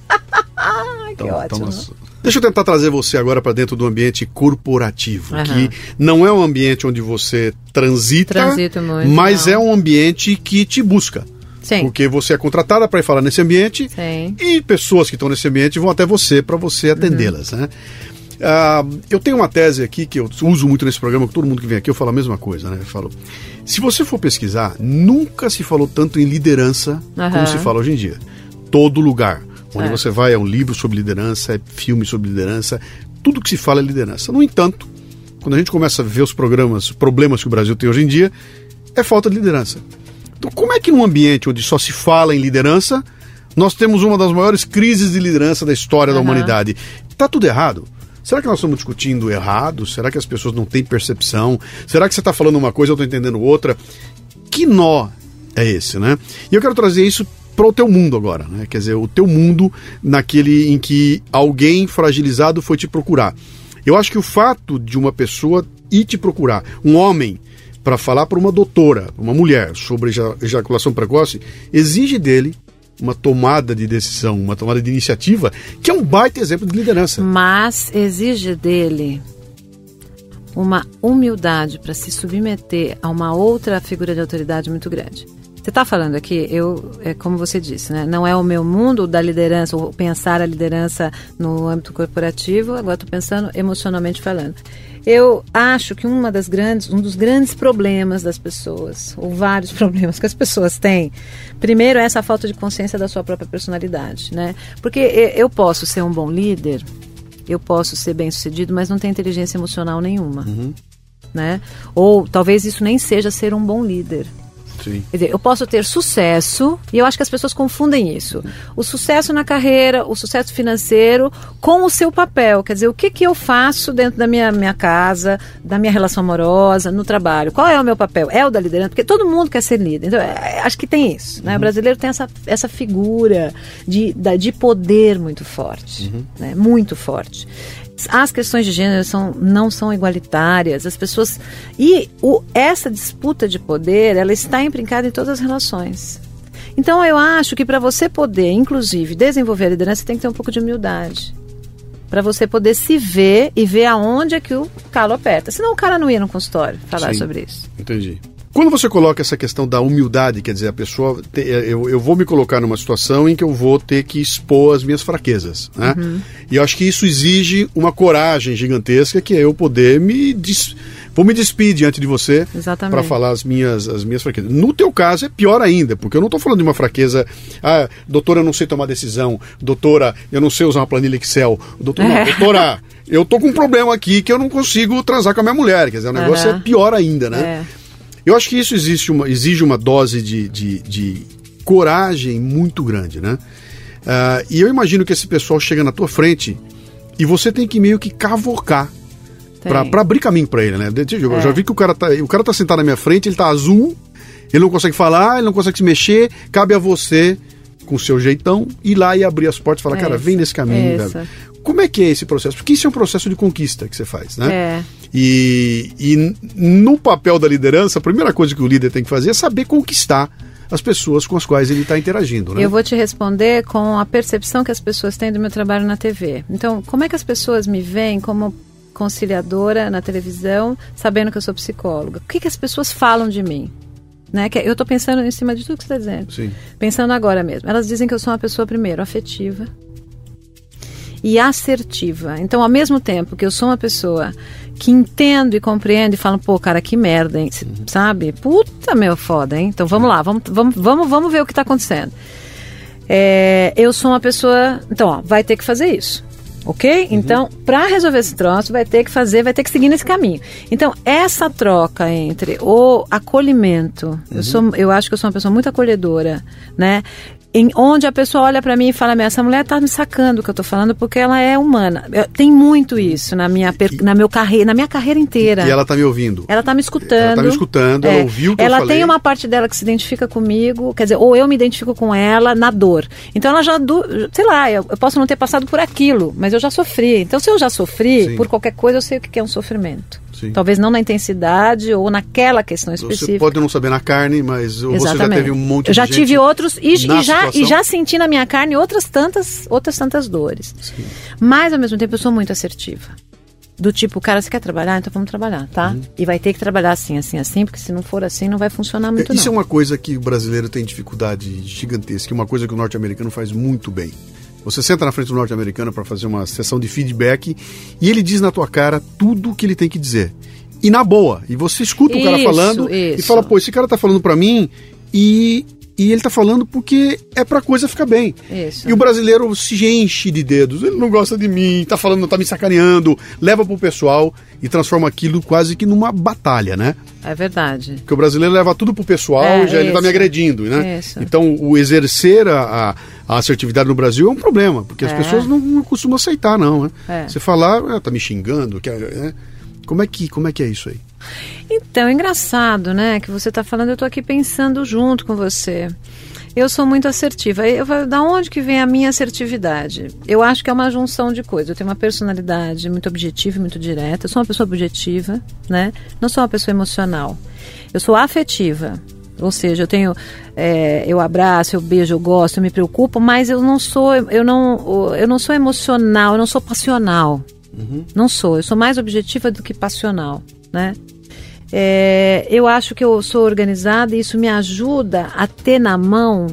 que então, ótimo. Então, deixa eu tentar trazer você agora para dentro do ambiente corporativo, uhum. que não é um ambiente onde você transita, muito, mas não. é um ambiente que te busca. Sim. Porque você é contratada para ir falar nesse ambiente Sim. e pessoas que estão nesse ambiente vão até você para você atendê-las. Uhum. Né? Uh, eu tenho uma tese aqui que eu uso muito nesse programa, que todo mundo que vem aqui eu falo a mesma coisa, né? Eu falo, se você for pesquisar, nunca se falou tanto em liderança uhum. como se fala hoje em dia. Todo lugar. Onde é. você vai é um livro sobre liderança, é filme sobre liderança, tudo que se fala é liderança. No entanto, quando a gente começa a ver os programas, problemas que o Brasil tem hoje em dia, é falta de liderança. Então, como é que num ambiente onde só se fala em liderança, nós temos uma das maiores crises de liderança da história uhum. da humanidade? Está tudo errado? Será que nós estamos discutindo errado? Será que as pessoas não têm percepção? Será que você está falando uma coisa e eu estou entendendo outra? Que nó é esse, né? E eu quero trazer isso para o teu mundo agora, né? Quer dizer, o teu mundo naquele em que alguém fragilizado foi te procurar. Eu acho que o fato de uma pessoa ir te procurar, um homem para falar para uma doutora, uma mulher, sobre ejaculação precoce, exige dele uma tomada de decisão, uma tomada de iniciativa, que é um baita exemplo de liderança. Mas exige dele uma humildade para se submeter a uma outra figura de autoridade muito grande. Você está falando aqui, eu, é como você disse, né? não é o meu mundo da liderança, ou pensar a liderança no âmbito corporativo, agora estou pensando emocionalmente falando. Eu acho que uma das grandes, um dos grandes problemas das pessoas, ou vários problemas que as pessoas têm, primeiro é essa falta de consciência da sua própria personalidade, né? Porque eu posso ser um bom líder, eu posso ser bem sucedido, mas não ter inteligência emocional nenhuma. Uhum. Né? Ou talvez isso nem seja ser um bom líder. Sim. Quer dizer, eu posso ter sucesso, e eu acho que as pessoas confundem isso. O sucesso na carreira, o sucesso financeiro, com o seu papel. Quer dizer, o que, que eu faço dentro da minha, minha casa, da minha relação amorosa, no trabalho? Qual é o meu papel? É o da liderança? Porque todo mundo quer ser líder. Então, é, acho que tem isso. Né? Uhum. O brasileiro tem essa, essa figura de, de poder muito forte. Uhum. Né? Muito forte as questões de gênero são, não são igualitárias, as pessoas. E o, essa disputa de poder, ela está imbrincada em todas as relações. Então eu acho que para você poder, inclusive, desenvolver a liderança, você tem que ter um pouco de humildade. Para você poder se ver e ver aonde é que o calo aperta. Senão o cara não ia no consultório falar Sim, sobre isso. Entendi. Quando você coloca essa questão da humildade, quer dizer, a pessoa. Te, eu, eu vou me colocar numa situação em que eu vou ter que expor as minhas fraquezas. Né? Uhum. E eu acho que isso exige uma coragem gigantesca, que é eu poder me. Des, vou me despedir diante de você para falar as minhas, as minhas fraquezas. No teu caso é pior ainda, porque eu não estou falando de uma fraqueza. Ah, doutora, eu não sei tomar decisão. Doutora, eu não sei usar uma planilha Excel. Doutora, não, doutora, eu tô com um problema aqui que eu não consigo transar com a minha mulher. Quer dizer, o negócio uhum. é pior ainda, né? É. Eu acho que isso existe uma, exige uma dose de, de, de coragem muito grande, né? Uh, e eu imagino que esse pessoal chega na tua frente e você tem que meio que cavocar para abrir caminho para ele, né? Eu é. já vi que o cara, tá, o cara tá sentado na minha frente, ele tá azul, ele não consegue falar, ele não consegue se mexer, cabe a você, com o seu jeitão, ir lá e abrir as portas e falar, cara, vem nesse caminho, velho. Como é que é esse processo? Porque isso é um processo de conquista que você faz, né? É. E, e no papel da liderança, a primeira coisa que o líder tem que fazer é saber conquistar as pessoas com as quais ele está interagindo. Né? Eu vou te responder com a percepção que as pessoas têm do meu trabalho na TV. Então, como é que as pessoas me veem como conciliadora na televisão, sabendo que eu sou psicóloga? O que, que as pessoas falam de mim? Né? Que eu estou pensando em cima de tudo que você está dizendo. Sim. Pensando agora mesmo. Elas dizem que eu sou uma pessoa, primeiro, afetiva e assertiva. Então, ao mesmo tempo que eu sou uma pessoa que entendo e compreendo e falo, pô, cara, que merda, hein? Uhum. Sabe? Puta, meu, foda, hein? Então vamos lá, vamos, vamos, vamos, vamos ver o que está acontecendo. É, eu sou uma pessoa. Então, ó, vai ter que fazer isso. Ok? Uhum. Então, para resolver esse troço, vai ter que fazer, vai ter que seguir nesse caminho. Então, essa troca entre o acolhimento, uhum. eu, sou, eu acho que eu sou uma pessoa muito acolhedora, né? Em onde a pessoa olha para mim e fala: essa mulher tá me sacando o que eu tô falando porque ela é humana. Eu, tem muito isso na minha, na meu carreira, na minha carreira inteira. E ela tá me ouvindo. Ela tá me escutando. Ela tá me escutando, é. ela ouviu o que Ela eu tem uma parte dela que se identifica comigo, quer dizer, ou eu me identifico com ela na dor. Então ela já, do, sei lá, eu, eu posso não ter passado por aquilo, mas eu já sofri. Então se eu já sofri, Sim. por qualquer coisa eu sei o que é um sofrimento. Sim. Talvez não na intensidade ou naquela questão específica. Você pode não saber na carne, mas Exatamente. você já teve um monte eu já tive outros e, e já, e já senti na minha carne outras tantas, outras tantas dores. Sim. Mas ao mesmo tempo eu sou muito assertiva. Do tipo, cara, você quer trabalhar? Então vamos trabalhar, tá? Uhum. E vai ter que trabalhar assim, assim, assim, porque se não for assim não vai funcionar muito é, Isso não. é uma coisa que o brasileiro tem dificuldade gigantesca, uma coisa que o norte-americano faz muito bem. Você senta na frente do norte-americano para fazer uma sessão de feedback e ele diz na tua cara tudo o que ele tem que dizer e na boa. E você escuta o cara falando isso. e fala, pô, esse cara tá falando para mim e, e ele tá falando porque é pra coisa ficar bem. Isso. E o brasileiro se enche de dedos. Ele não gosta de mim, tá falando, tá me sacaneando, leva pro pessoal e transforma aquilo quase que numa batalha, né? É verdade. Porque o brasileiro leva tudo pro pessoal é, e já ele tá me agredindo, né? Isso. Então, o exercer a, a, a, assertividade no Brasil é um problema, porque as é. pessoas não, não, costumam aceitar, não, né? É. Você falar, ah, tá me xingando, né? Como é que, como é, que é isso aí? Então, engraçado, né? Que você está falando, eu estou aqui pensando junto com você. Eu sou muito assertiva. Eu, da onde que vem a minha assertividade? Eu acho que é uma junção de coisas. Eu tenho uma personalidade muito objetiva, muito direta. Eu sou uma pessoa objetiva, né? Não sou uma pessoa emocional. Eu sou afetiva. Ou seja, eu tenho, é, eu abraço, eu beijo, eu gosto, eu me preocupo, mas eu não sou, eu não, eu não sou emocional, eu não sou passional. Uhum. Não sou. Eu sou mais objetiva do que passional, né? É, eu acho que eu sou organizada e isso me ajuda a ter na mão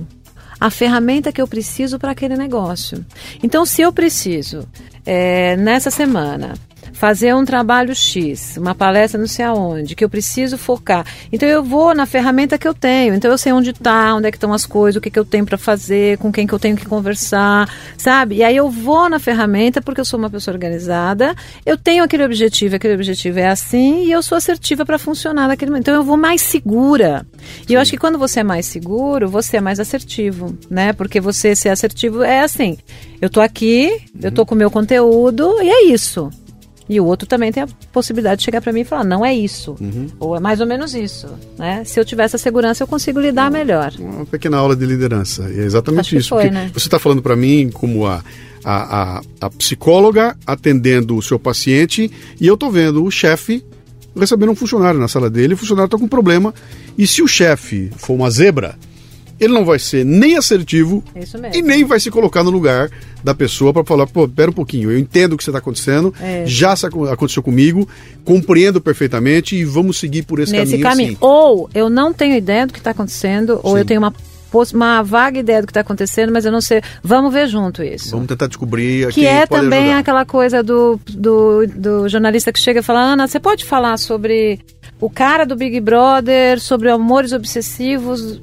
a ferramenta que eu preciso para aquele negócio. Então, se eu preciso, é, nessa semana, fazer um trabalho X, uma palestra não sei aonde, que eu preciso focar. Então eu vou na ferramenta que eu tenho. Então eu sei onde está, onde é que estão as coisas, o que, que eu tenho para fazer, com quem que eu tenho que conversar, sabe? E aí eu vou na ferramenta porque eu sou uma pessoa organizada, eu tenho aquele objetivo, aquele objetivo é assim e eu sou assertiva para funcionar naquele momento. Então eu vou mais segura. E eu acho que quando você é mais seguro, você é mais assertivo, né? Porque você ser assertivo é assim, eu tô aqui, uhum. eu tô com o meu conteúdo e é isso. E o outro também tem a possibilidade de chegar para mim e falar, não é isso. Uhum. Ou é mais ou menos isso. Né? Se eu tiver essa segurança, eu consigo lidar uma, melhor. Uma pequena aula de liderança. E é exatamente Acho isso. Foi, né? Você está falando para mim como a, a, a, a, psicóloga atendendo o seu paciente e eu estou vendo o chefe recebendo um funcionário na sala dele, o funcionário está com um problema. E se o chefe for uma zebra, ele não vai ser nem assertivo e nem vai se colocar no lugar da pessoa para falar, pô, pera um pouquinho, eu entendo o que está acontecendo, é. já aconteceu comigo, compreendo perfeitamente e vamos seguir por esse Nesse caminho. caminho. Ou eu não tenho ideia do que está acontecendo, ou eu tenho uma uma vaga ideia do que está acontecendo, mas eu não sei. Vamos ver junto isso. Vamos tentar descobrir. Que é também ajudar. aquela coisa do, do, do, jornalista que chega e fala: Ana, você pode falar sobre o cara do Big Brother, sobre amores obsessivos?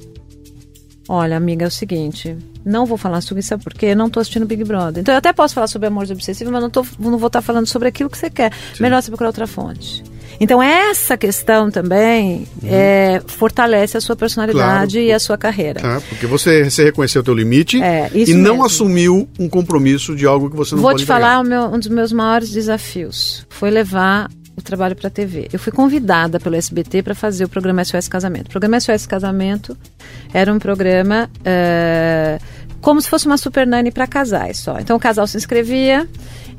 Olha, amiga, é o seguinte, não vou falar sobre isso, porque eu não estou assistindo Big Brother. Então eu até posso falar sobre amores obsessivos, mas não, tô, não vou estar falando sobre aquilo que você quer. Sim. Melhor você procurar outra fonte. Então essa questão também uhum. é, fortalece a sua personalidade claro. e a sua carreira. Tá, porque você, você reconheceu o teu limite é, e mesmo. não assumiu um compromisso de algo que você não Vou pode te falar meu, um dos meus maiores desafios foi levar o trabalho para a TV. Eu fui convidada pelo SBT para fazer o programa SOS Casamento. O programa SOS Casamento era um programa uh, como se fosse uma super nani para casais só. Então o casal se inscrevia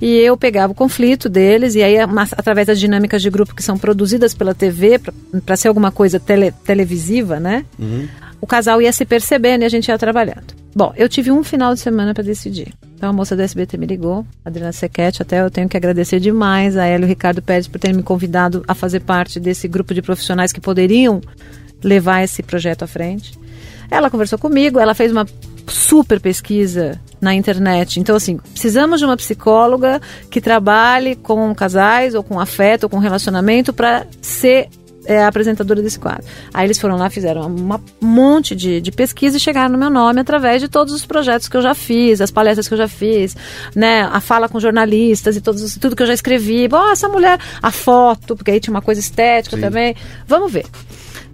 e eu pegava o conflito deles e aí uma, através das dinâmicas de grupo que são produzidas pela TV para ser alguma coisa tele, televisiva, né? Uhum. O casal ia se percebendo e a gente ia trabalhando. Bom, eu tive um final de semana para decidir. Então a moça da SBT me ligou, Adriana Sequete, até eu tenho que agradecer demais a ela e o Ricardo Pérez por terem me convidado a fazer parte desse grupo de profissionais que poderiam levar esse projeto à frente. Ela conversou comigo, ela fez uma super pesquisa na internet. Então, assim, precisamos de uma psicóloga que trabalhe com casais ou com afeto ou com relacionamento para ser é, apresentadora desse quadro. Aí eles foram lá, fizeram um monte de, de pesquisa e chegaram no meu nome através de todos os projetos que eu já fiz, as palestras que eu já fiz, né? A fala com jornalistas e todos, tudo que eu já escrevi. Bom, essa mulher, a foto, porque aí tinha uma coisa estética Sim. também. Vamos ver.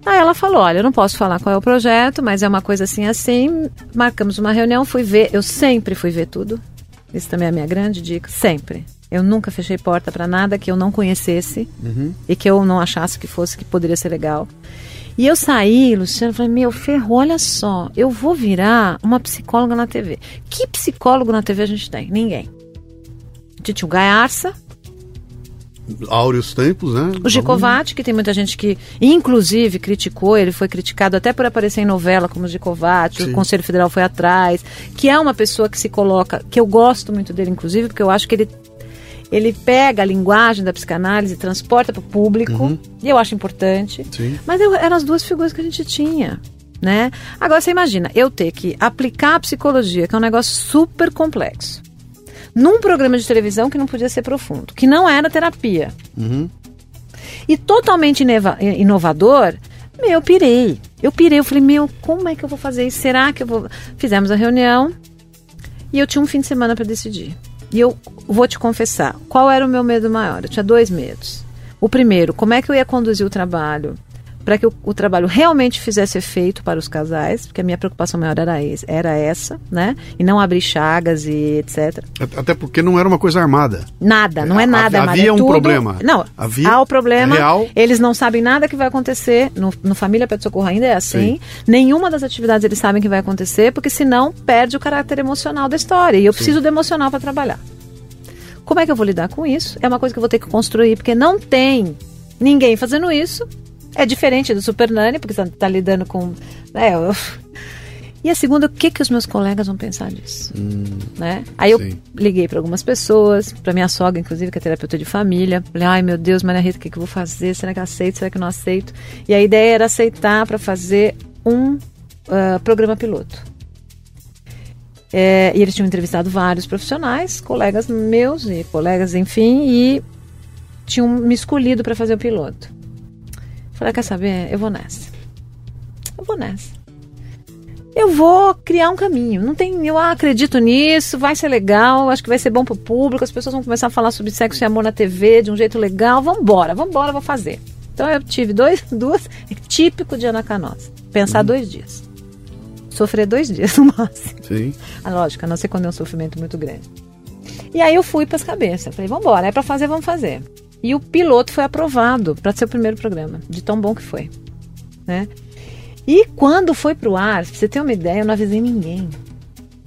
Aí ela falou: Olha, eu não posso falar qual é o projeto, mas é uma coisa assim, assim. Marcamos uma reunião, fui ver. Eu sempre fui ver tudo. Isso também é a minha grande dica. Sempre. Eu nunca fechei porta para nada que eu não conhecesse uhum. e que eu não achasse que fosse que poderia ser legal. E eu saí, Luciano, falei, meu, ferro, olha só, eu vou virar uma psicóloga na TV. Que psicólogo na TV a gente tem? Ninguém. A gente tinha o Gaiarça, áureos tempos, né? O Gicovati, que tem muita gente que, inclusive, criticou, ele foi criticado até por aparecer em novela como Gicovati, o Conselho Federal foi atrás, que é uma pessoa que se coloca, que eu gosto muito dele, inclusive, porque eu acho que ele ele pega a linguagem da psicanálise, transporta para o público, uhum. e eu acho importante. Sim. Mas eu, eram as duas figuras que a gente tinha. Né? Agora você imagina, eu ter que aplicar a psicologia, que é um negócio super complexo num programa de televisão que não podia ser profundo, que não era terapia. Uhum. E totalmente inovador, meu, eu pirei. Eu pirei, eu falei, meu, como é que eu vou fazer isso? Será que eu vou. Fizemos a reunião e eu tinha um fim de semana para decidir. E eu vou te confessar, qual era o meu medo maior? Eu tinha dois medos. O primeiro, como é que eu ia conduzir o trabalho para que o, o, trabalho realmente fizesse efeito para os casais, porque a minha preocupação maior era, era essa, né? E não abrir chagas e etc. Até porque não era uma coisa armada. Nada, não é nada armado. Havia é um tudo... problema. Não, havia há o problema. Real. Eles não sabem nada que vai acontecer. No, no Família Pet Socorro ainda é assim. Sim. Nenhuma das atividades eles sabem que vai acontecer, porque senão perde o caráter emocional da história. E eu Sim. preciso do emocional para trabalhar. Como é que eu vou lidar com isso? É uma coisa que eu vou ter que construir, porque não tem ninguém fazendo isso é diferente do Super Nani, porque você está lidando com. Né, eu... E a segunda, o que, que os meus colegas vão pensar disso? Hum, né? Aí eu sim. liguei para algumas pessoas, para minha sogra, inclusive, que é terapeuta de família. Falei, ai meu Deus, Maria Rita, o que, que eu vou fazer? Será que eu aceito? Será que eu não aceito? E a ideia era aceitar para fazer um uh, programa piloto. É, e eles tinham entrevistado vários profissionais, colegas meus e colegas, enfim, e tinham me escolhido para fazer o piloto. Falei, quer saber? Eu vou nessa. Eu vou nessa. Eu vou criar um caminho. Não tem, eu acredito nisso, vai ser legal, acho que vai ser bom pro público, as pessoas vão começar a falar sobre sexo e amor na TV de um jeito legal. Vambora, vambora, vou fazer. Então eu tive dois, duas, é típico de Ana Canosa. Pensar uhum. dois dias. Sofrer dois dias no máximo. Sim. A lógica, a não ser quando é um sofrimento muito grande. E aí eu fui para as cabeças. Falei, vambora, é para fazer, vamos fazer. E o piloto foi aprovado para ser o primeiro programa, de tão bom que foi. Né? E quando foi para o ar, pra você ter uma ideia, eu não avisei ninguém.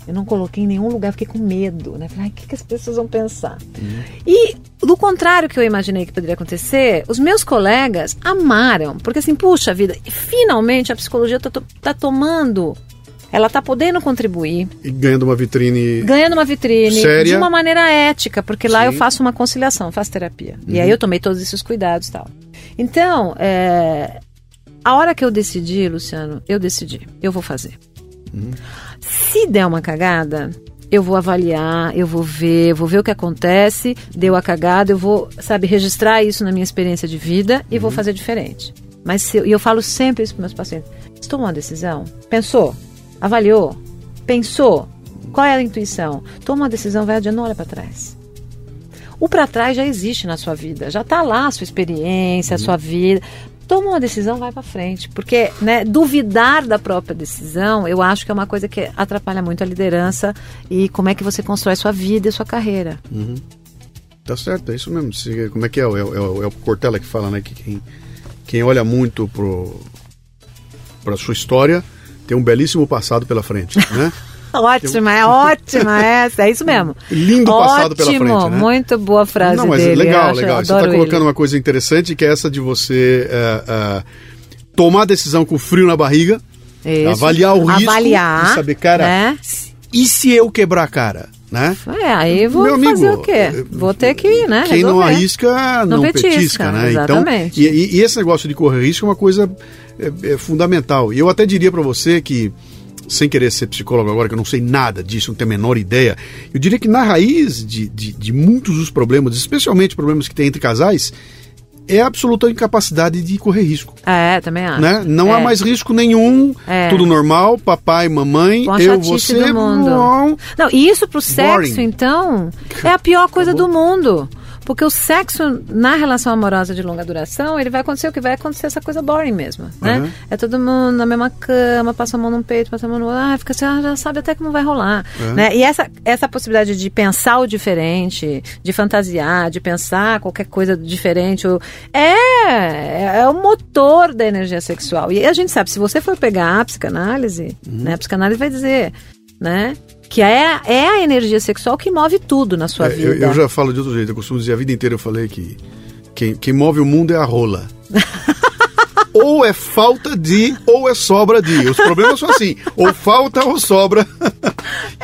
Eu não coloquei em nenhum lugar, fiquei com medo, né? Falei, o que, que as pessoas vão pensar? Uhum. E do contrário que eu imaginei que poderia acontecer, os meus colegas amaram, porque assim, puxa vida, finalmente a psicologia está tá tomando ela está podendo contribuir. E ganhando uma vitrine. Ganhando uma vitrine. Séria. De uma maneira ética, porque Sim. lá eu faço uma conciliação, faço terapia. Uhum. E aí eu tomei todos esses cuidados e tal. Então, é, a hora que eu decidi, Luciano, eu decidi. Eu vou fazer. Uhum. Se der uma cagada, eu vou avaliar, eu vou ver, eu vou ver o que acontece, deu a cagada, eu vou, sabe, registrar isso na minha experiência de vida e uhum. vou fazer diferente. Mas se, e eu falo sempre isso para meus pacientes. Você tomou uma decisão? Pensou? Avaliou? Pensou? Qual é a intuição? Toma uma decisão, vai adiante, não olha para trás. O para trás já existe na sua vida, já está lá a sua experiência, a sua vida. Toma uma decisão, vai para frente. Porque né, duvidar da própria decisão, eu acho que é uma coisa que atrapalha muito a liderança e como é que você constrói sua vida e sua carreira. Uhum. Tá certo, é isso mesmo. Se, como é que é? É, é, é o Cortella que fala, né? Que quem, quem olha muito para sua história tem um belíssimo passado pela frente, né? ótima, é ótima essa, é isso mesmo. Lindo Ótimo, passado pela frente, né? muito boa frase Não, mas dele. legal, acho, legal. Você está colocando ele. uma coisa interessante que é essa de você é, é, tomar a decisão com frio na barriga, Isso. avaliar o risco Avaliar, e saber, cara, né? e se eu quebrar a cara, né? É, aí vou Meu amigo, fazer o quê? eh, Vou ter que, né? Quem não resolver. arrisca, não, Não petisca, petisca, né? exatamente. Então, e, e esse negócio de correr risco é uma coisa é, é fundamental. E eu até diria para você que, sem querer ser psicólogo agora, que eu não sei nada disso, não tenho a menor ideia, eu diria que na raiz de, de, de muitos dos problemas, especialmente problemas que tem entre casais, é a absoluta incapacidade de correr risco. É, também acho. Né? Não há É. mais risco nenhum, É. tudo normal, papai, mamãe, eu, você, do mundo. não. Não, e isso pro sexo, Boring. então, é a pior coisa do mundo. Porque o sexo na relação amorosa de longa duração, ele vai acontecer o que vai acontecer essa coisa boring mesmo, né? Uhum. É todo mundo na mesma cama, passa a mão num peito, passa a mão no outro, ah, fica assim, ah, já sabe até como vai rolar, Uhum. né? E essa, essa possibilidade de pensar o diferente, de fantasiar, de pensar qualquer coisa diferente, é, é o motor da energia sexual. E a gente sabe, se você for pegar a psicanálise, Uhum. né, a psicanálise vai dizer, né? Que é, é a energia sexual que move tudo na sua É, vida. eu, eu já falo de outro jeito, eu costumo dizer a vida inteira eu falei que quem, quem move o mundo é a rola. ou é falta de, ou é sobra de. Os problemas são assim, ou falta ou sobra.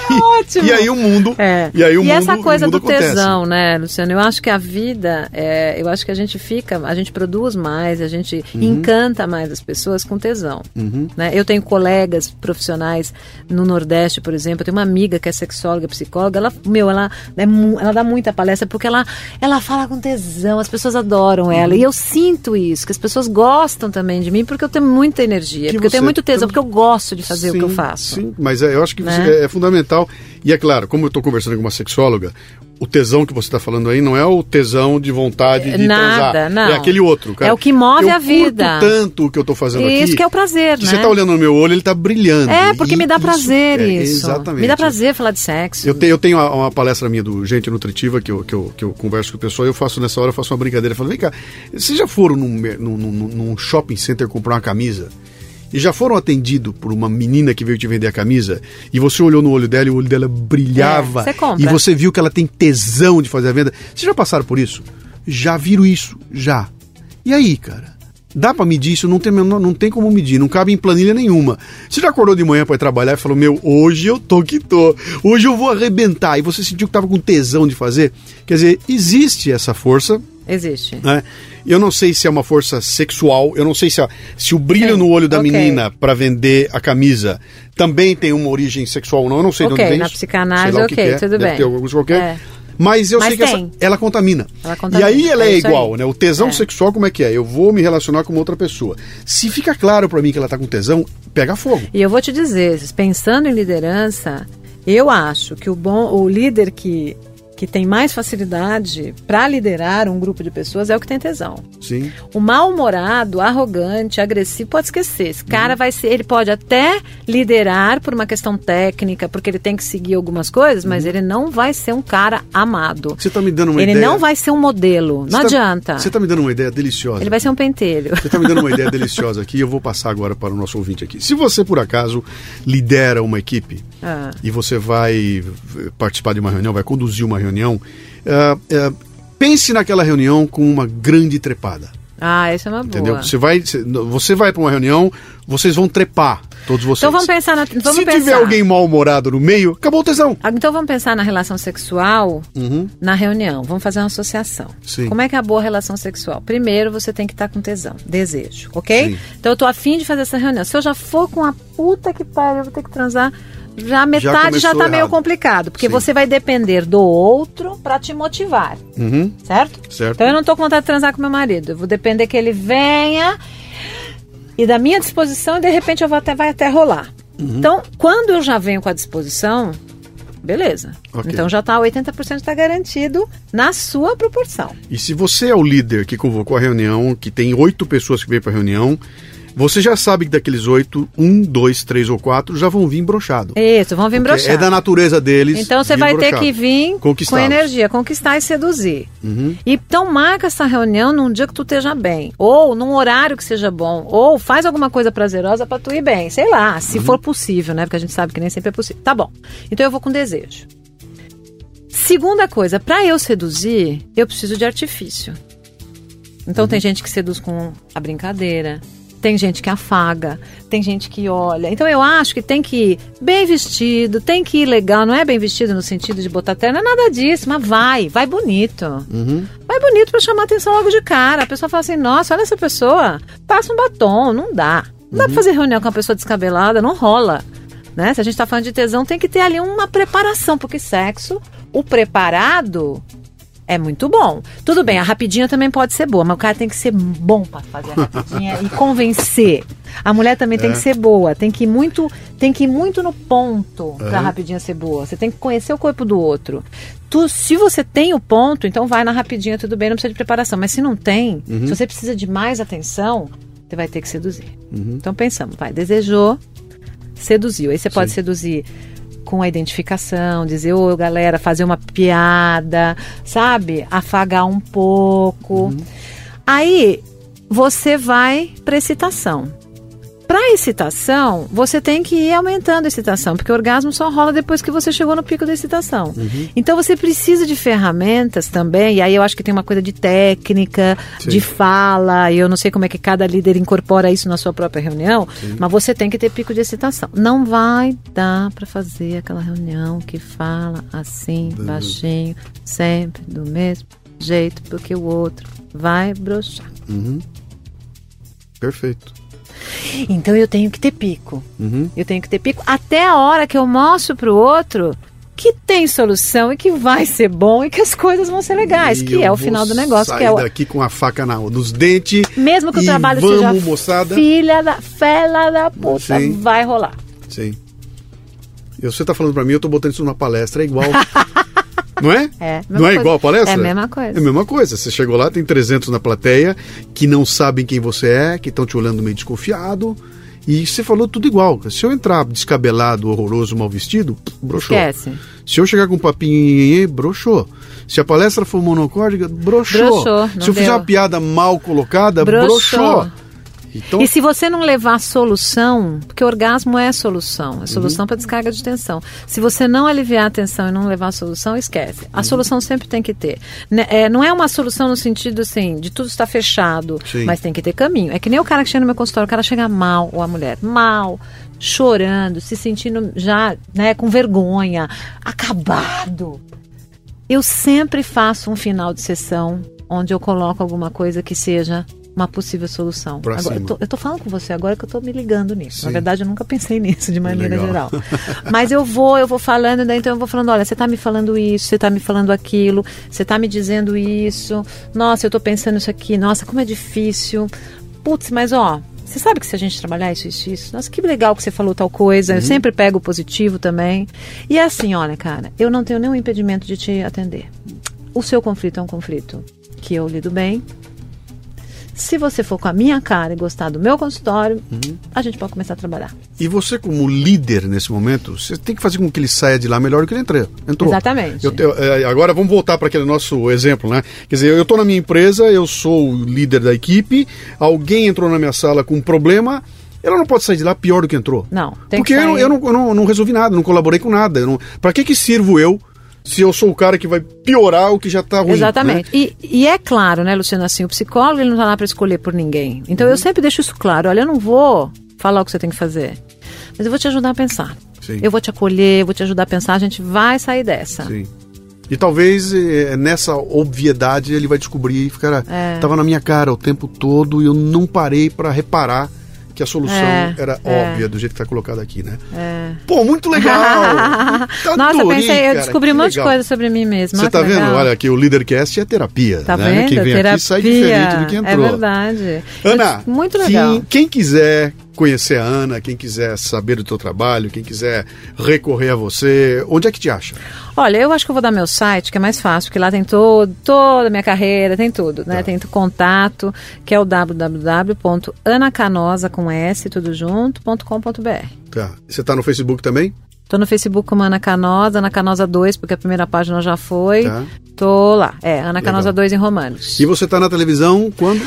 e, ótimo. E aí o mundo. É. E aí o mundo, essa coisa o mundo do acontece. tesão, né, Luciano? Eu acho que a vida, é, eu acho que a gente fica, a gente produz mais, a gente Uhum. encanta mais as pessoas com tesão. Né? Eu tenho colegas profissionais no Nordeste, por exemplo, eu tenho uma amiga que é sexóloga, psicóloga, ela, meu, ela, é ela dá muita palestra porque ela, ela fala com tesão, as pessoas adoram ela. Uhum. E eu sinto isso, que as pessoas gostam também de mim porque eu tenho muita energia, Que porque eu tenho muito tesão, tem- porque eu gosto de fazer o que eu Sim, faço. Sim, mas é, eu acho que Né? é, é fundamental. E é claro, como eu estou conversando com uma sexóloga, o tesão que você está falando aí não é o tesão de vontade de Nada, transar. não. É aquele outro, cara. É o que move eu a vida. curto tanto o que eu estou fazendo aqui. Isso que é o prazer, né? Você está olhando no meu olho, ele está brilhando. É, porque me dá prazer é, isso. Exatamente. Me dá prazer falar de sexo. Eu tenho, eu tenho uma, uma palestra minha do Gente Nutritiva que eu, que, eu, que eu converso com o pessoal e eu faço nessa hora, eu faço uma brincadeira. Eu falo, vem cá, vocês já foram num, num, num, num shopping center comprar uma camisa? E já foram atendidos por uma menina que veio te vender a camisa e você olhou no olho dela e o olho dela brilhava É, você compra. e você viu que ela tem tesão de fazer a venda. Vocês já passaram por isso? Já viram isso? Já. E aí, cara? Dá pra medir isso? Não tem, menor- não tem como medir, não cabe em planilha nenhuma. Você já acordou de manhã pra ir trabalhar e falou: Meu, hoje eu tô que tô, hoje eu vou arrebentar. E você sentiu que tava com tesão de fazer? Quer dizer, existe essa força, Existe. né? Eu não sei se é uma força sexual, eu não sei se, a- se o brilho Sim, no olho da ok. menina pra vender a camisa também tem uma origem sexual ou não, eu não sei de Ok, onde vem na isso. psicanálise, que ok, que é, tudo bem. ter coisa qualquer. É. Mas eu Mas sei que essa, ela contamina. Ela contamina, E aí ela é, é igual, né? O tesão É. sexual, como é que é? Eu vou me relacionar com uma outra pessoa. Se fica claro pra mim que ela tá com tesão, pega fogo. E eu vou te dizer, pensando em liderança, eu acho que o bom, o líder que que tem mais facilidade para liderar um grupo de pessoas é o que tem tesão. Sim. O mal-humorado, arrogante, agressivo, pode esquecer. Esse cara vai ser, ele pode até liderar por uma questão técnica, porque ele tem que seguir algumas coisas, mas ele não vai ser um cara amado. Você tá me dando uma ele ideia. não vai ser um modelo. Não tá- adianta. Você tá me dando uma ideia deliciosa. Ele vai ser um pentelho. Você está me dando uma ideia deliciosa aqui e eu vou passar agora para o nosso ouvinte aqui. Se você, por acaso, lidera uma equipe Ah. e você vai participar de uma reunião, vai conduzir uma reunião, eh, eh, pense naquela reunião com uma grande trepada. Ah, isso é uma boa. Entendeu? Você vai, você- vai para uma reunião, vocês vão trepar, todos vocês. Então vamos pensar na, vamos Se pensar. tiver alguém mal-humorado no meio, acabou o tesão. Ah, Então vamos pensar na relação sexual Uhum. na reunião. Vamos fazer uma associação. Sim. Como é que é a boa relação sexual? Primeiro você tem que estar com tesão, desejo, ok? Sim. Então eu tô afim de fazer essa reunião. Se eu já for com a puta que pariu, eu vou ter que transar. Já a metade já, começou tá meio errado. complicado, porque Sim. você vai depender do outro pra te motivar, Uhum. certo? Certo. Então eu não tô com vontade de transar com meu marido. Eu vou depender que ele venha e da minha disposição e de repente eu vou até vai até rolar. Uhum. Então, quando eu já venho com a disposição, Beleza. Ok. Então já tá 80% está garantido na sua proporção. E se você é o líder que convocou a reunião, que tem oito pessoas que veio para a reunião, você já sabe que daqueles oito, um, dois, três ou quatro já vão vir brochado. Isso, vão vir broxar. É da natureza deles. Então você vai ter broxado. que vir com energia, conquistar e seduzir. Uhum. Então marca essa reunião num dia que tu esteja bem, ou num horário que seja bom, ou faz alguma coisa prazerosa pra tu ir bem, sei lá, se Uhum. for possível, né? Porque a gente sabe que nem sempre é possível. Tá bom. Então eu vou com desejo. Segunda coisa, pra eu seduzir, eu preciso de artifício. Então tem gente que seduz com a brincadeira, tem gente que afaga, tem gente que olha. Então eu acho que tem que ir bem vestido, tem que ir legal. Não é bem vestido no sentido de botar terno, não é nada disso, mas vai, vai bonito. Vai bonito pra chamar atenção logo de cara. A pessoa fala assim: nossa, olha essa pessoa, passa um batom, não dá. Não dá pra fazer reunião com uma pessoa descabelada, não rola. Né? Se a gente tá falando de tesão, tem que ter ali uma preparação, porque sexo, o preparado é muito bom. Tudo bem, a rapidinha também pode ser boa, mas o cara tem que ser bom pra fazer a rapidinha e convencer. A mulher também tem que ser boa, tem que ir muito, tem que ir muito no ponto pra rapidinha ser boa. Você tem que conhecer o corpo do outro. Tu, se você tem o ponto, então vai na rapidinha, tudo bem, não precisa de preparação. Mas se não tem, se você precisa de mais atenção, você vai ter que seduzir. Então pensamos, vai, desejou, seduziu. Aí você pode Sim. seduzir com a identificação, dizer, ô galera, fazer uma piada, sabe? Afagar um pouco. Aí você vai para excitação. Para excitação, você tem que ir aumentando a excitação, porque o orgasmo só rola depois que você chegou no pico da excitação. Então você precisa de ferramentas também, e aí eu acho que tem uma coisa de técnica, Sim. de fala, e eu não sei como é que cada líder incorpora isso na sua própria reunião, mas você tem que ter pico de excitação. Não vai dar para fazer aquela reunião que fala assim, baixinho, sempre do mesmo jeito, porque o outro vai broxar. Perfeito. Então eu tenho que ter pico. Uhum. Eu tenho que ter pico até a hora que eu mostro pro outro que tem solução e que vai ser bom e que as coisas vão ser legais, E que é o final do negócio, sair que é o daqui com a faca na, nos dentes. mesmo que o trabalho vamos, seja moçada. filha da fela da puta, Sim. vai rolar. Sim. E você tá falando pra mim, eu tô botando isso numa palestra, é igual. Não é? É, Não é coisa. igual a palestra? É a mesma coisa. É a mesma coisa. Você chegou lá, tem 300 na plateia que não sabem quem você é, que estão te olhando meio desconfiado. E você falou tudo igual. Se eu entrar descabelado, horroroso, mal vestido, broxou. Esquece. Se eu chegar com um papinho, broxou. Se a palestra for monocórdica, broxou. Broxou, Se eu fizer deu. uma piada mal colocada, Broxou. broxou. Então, E se você não levar solução, porque orgasmo é solução, é Uhum. solução para descarga de tensão. Se você não aliviar a tensão e não levar a solução, esquece. A Uhum. solução sempre tem que ter. Né, é, não é uma solução no sentido assim, de tudo estar fechado, Sim. mas tem que ter caminho. É que nem o cara que chega no meu consultório, o cara chega mal, ou a mulher, mal, chorando, se sentindo já né, com vergonha, acabado. Eu sempre faço um final de sessão onde eu coloco alguma coisa que seja uma possível solução. Pra Agora, eu, tô, eu tô falando com você agora que eu tô me ligando nisso. Sim. Na verdade, eu nunca pensei nisso de maneira Legal. geral. Mas eu vou, eu vou falando, daí então eu vou falando, olha, você tá me falando isso, você tá me falando aquilo, você tá me dizendo isso, nossa, eu tô pensando isso aqui, nossa, como é difícil. Putz, mas ó, você sabe que se a gente trabalhar isso, isso, isso, nossa, que legal que você falou tal coisa. Eu sempre pego o positivo também. E é assim, olha, cara, eu não tenho nenhum impedimento de te atender. O seu conflito é um conflito que eu lido bem. Se você for com a minha cara e gostar do meu consultório, a gente pode começar a trabalhar. E você, como líder nesse momento, você tem que fazer com que ele saia de lá melhor do que ele entrou. entrou. Exatamente. Eu te- é, agora vamos voltar para aquele nosso exemplo, né? Quer dizer, eu estou na minha empresa, eu sou o líder da equipe, alguém entrou na minha sala com um problema, ela não pode sair de lá pior do que entrou. Não, tem Porque que eu, não- sair. eu, não, eu não, não resolvi nada, não colaborei com nada. Eu não, para que que sirvo eu se eu sou o cara que vai piorar o que já está ruim? Exatamente. né? E, e é claro, né, Luciano, assim, o psicólogo ele não está lá para escolher por ninguém. Então Uhum. eu sempre deixo isso claro. Olha, eu não vou falar o que você tem que fazer. Mas eu vou te ajudar a pensar. Sim. Eu vou te acolher, eu vou te ajudar a pensar, a gente vai sair dessa. Sim. E talvez eh, nessa obviedade ele vai descobrir, cara, É. tava na minha cara o tempo todo e eu não parei para reparar que a solução É, era é. óbvia do jeito que tá colocado aqui, né? É. Pô, muito legal! Tá Nossa, eu adorei, pensei, eu cara, descobri que um monte de coisa sobre mim mesma. Você tá que vendo? legal. Olha, que o Leadercast é terapia. Tá né? vendo? Quem vem Terapia. aqui sai diferente do que entrou. É verdade. Ana, Eu- muito legal. Quem, quem quiser conhecer a Ana, quem quiser saber do teu trabalho, quem quiser recorrer a você, onde é que te acha? Olha, eu acho que eu vou dar meu site, que é mais fácil, porque lá tem todo, toda a minha carreira, tem tudo, né? Tá. Tem contato, que é o www.anacanosa com S, tudo junto.com.br. Tá. Você está no Facebook também? Tô no Facebook como Ana Canosa, Ana Canosa 2, porque a primeira página já foi. Tá. Tô lá. É, Ana Canosa Legal. 2 em Romanos. E você tá na televisão quando?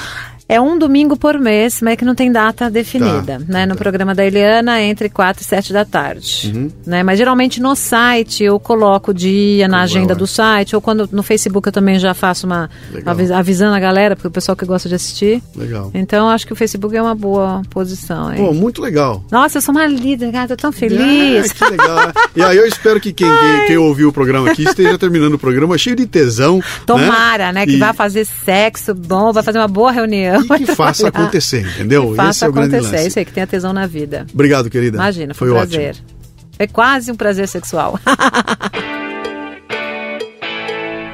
É um domingo por mês, mas é que não tem data definida, tá, né? No tá. programa da Eliana, entre 4 e 7 da tarde, uhum. né? Mas geralmente no site eu coloco o dia na agenda do site, ou quando no Facebook eu também já faço uma, uma avisando a galera, porque o pessoal que gosta de assistir. Legal. Então acho que o Facebook é uma boa posição. Hein? Pô, muito legal. Nossa, eu sou uma líder, cara, tô tão feliz. É, que legal. e aí eu espero que quem, quem, quem, ouviu o programa aqui esteja terminando o programa cheio de tesão. Né? Tomara, né? né que e... vai fazer sexo bom, vai fazer uma boa reunião. E que faça acontecer, entendeu? Que faça Esse é o acontecer, grande lance. isso aí, que tenha tesão na vida. Obrigado, querida. Imagina, foi, foi um prazer. Ótimo. É quase um prazer sexual.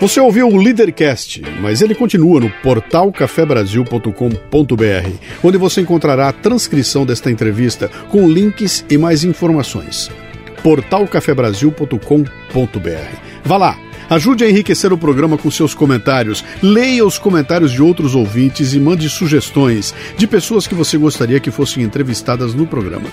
Você ouviu o Leadercast, mas ele continua no portal cafebrasil.com.br, onde você encontrará a transcrição desta entrevista com links e mais informações. portalcafebrasil.com.br. Vá lá Ajude a enriquecer o programa com seus comentários. Leia os comentários de outros ouvintes e mande sugestões de pessoas que você gostaria que fossem entrevistadas no programa.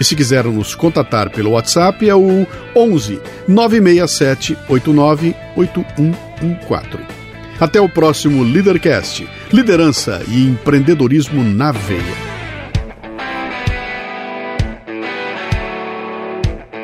E se quiser nos contatar pelo WhatsApp é o 11 967 89 8114. Até o próximo Leadercast. Liderança e empreendedorismo na veia.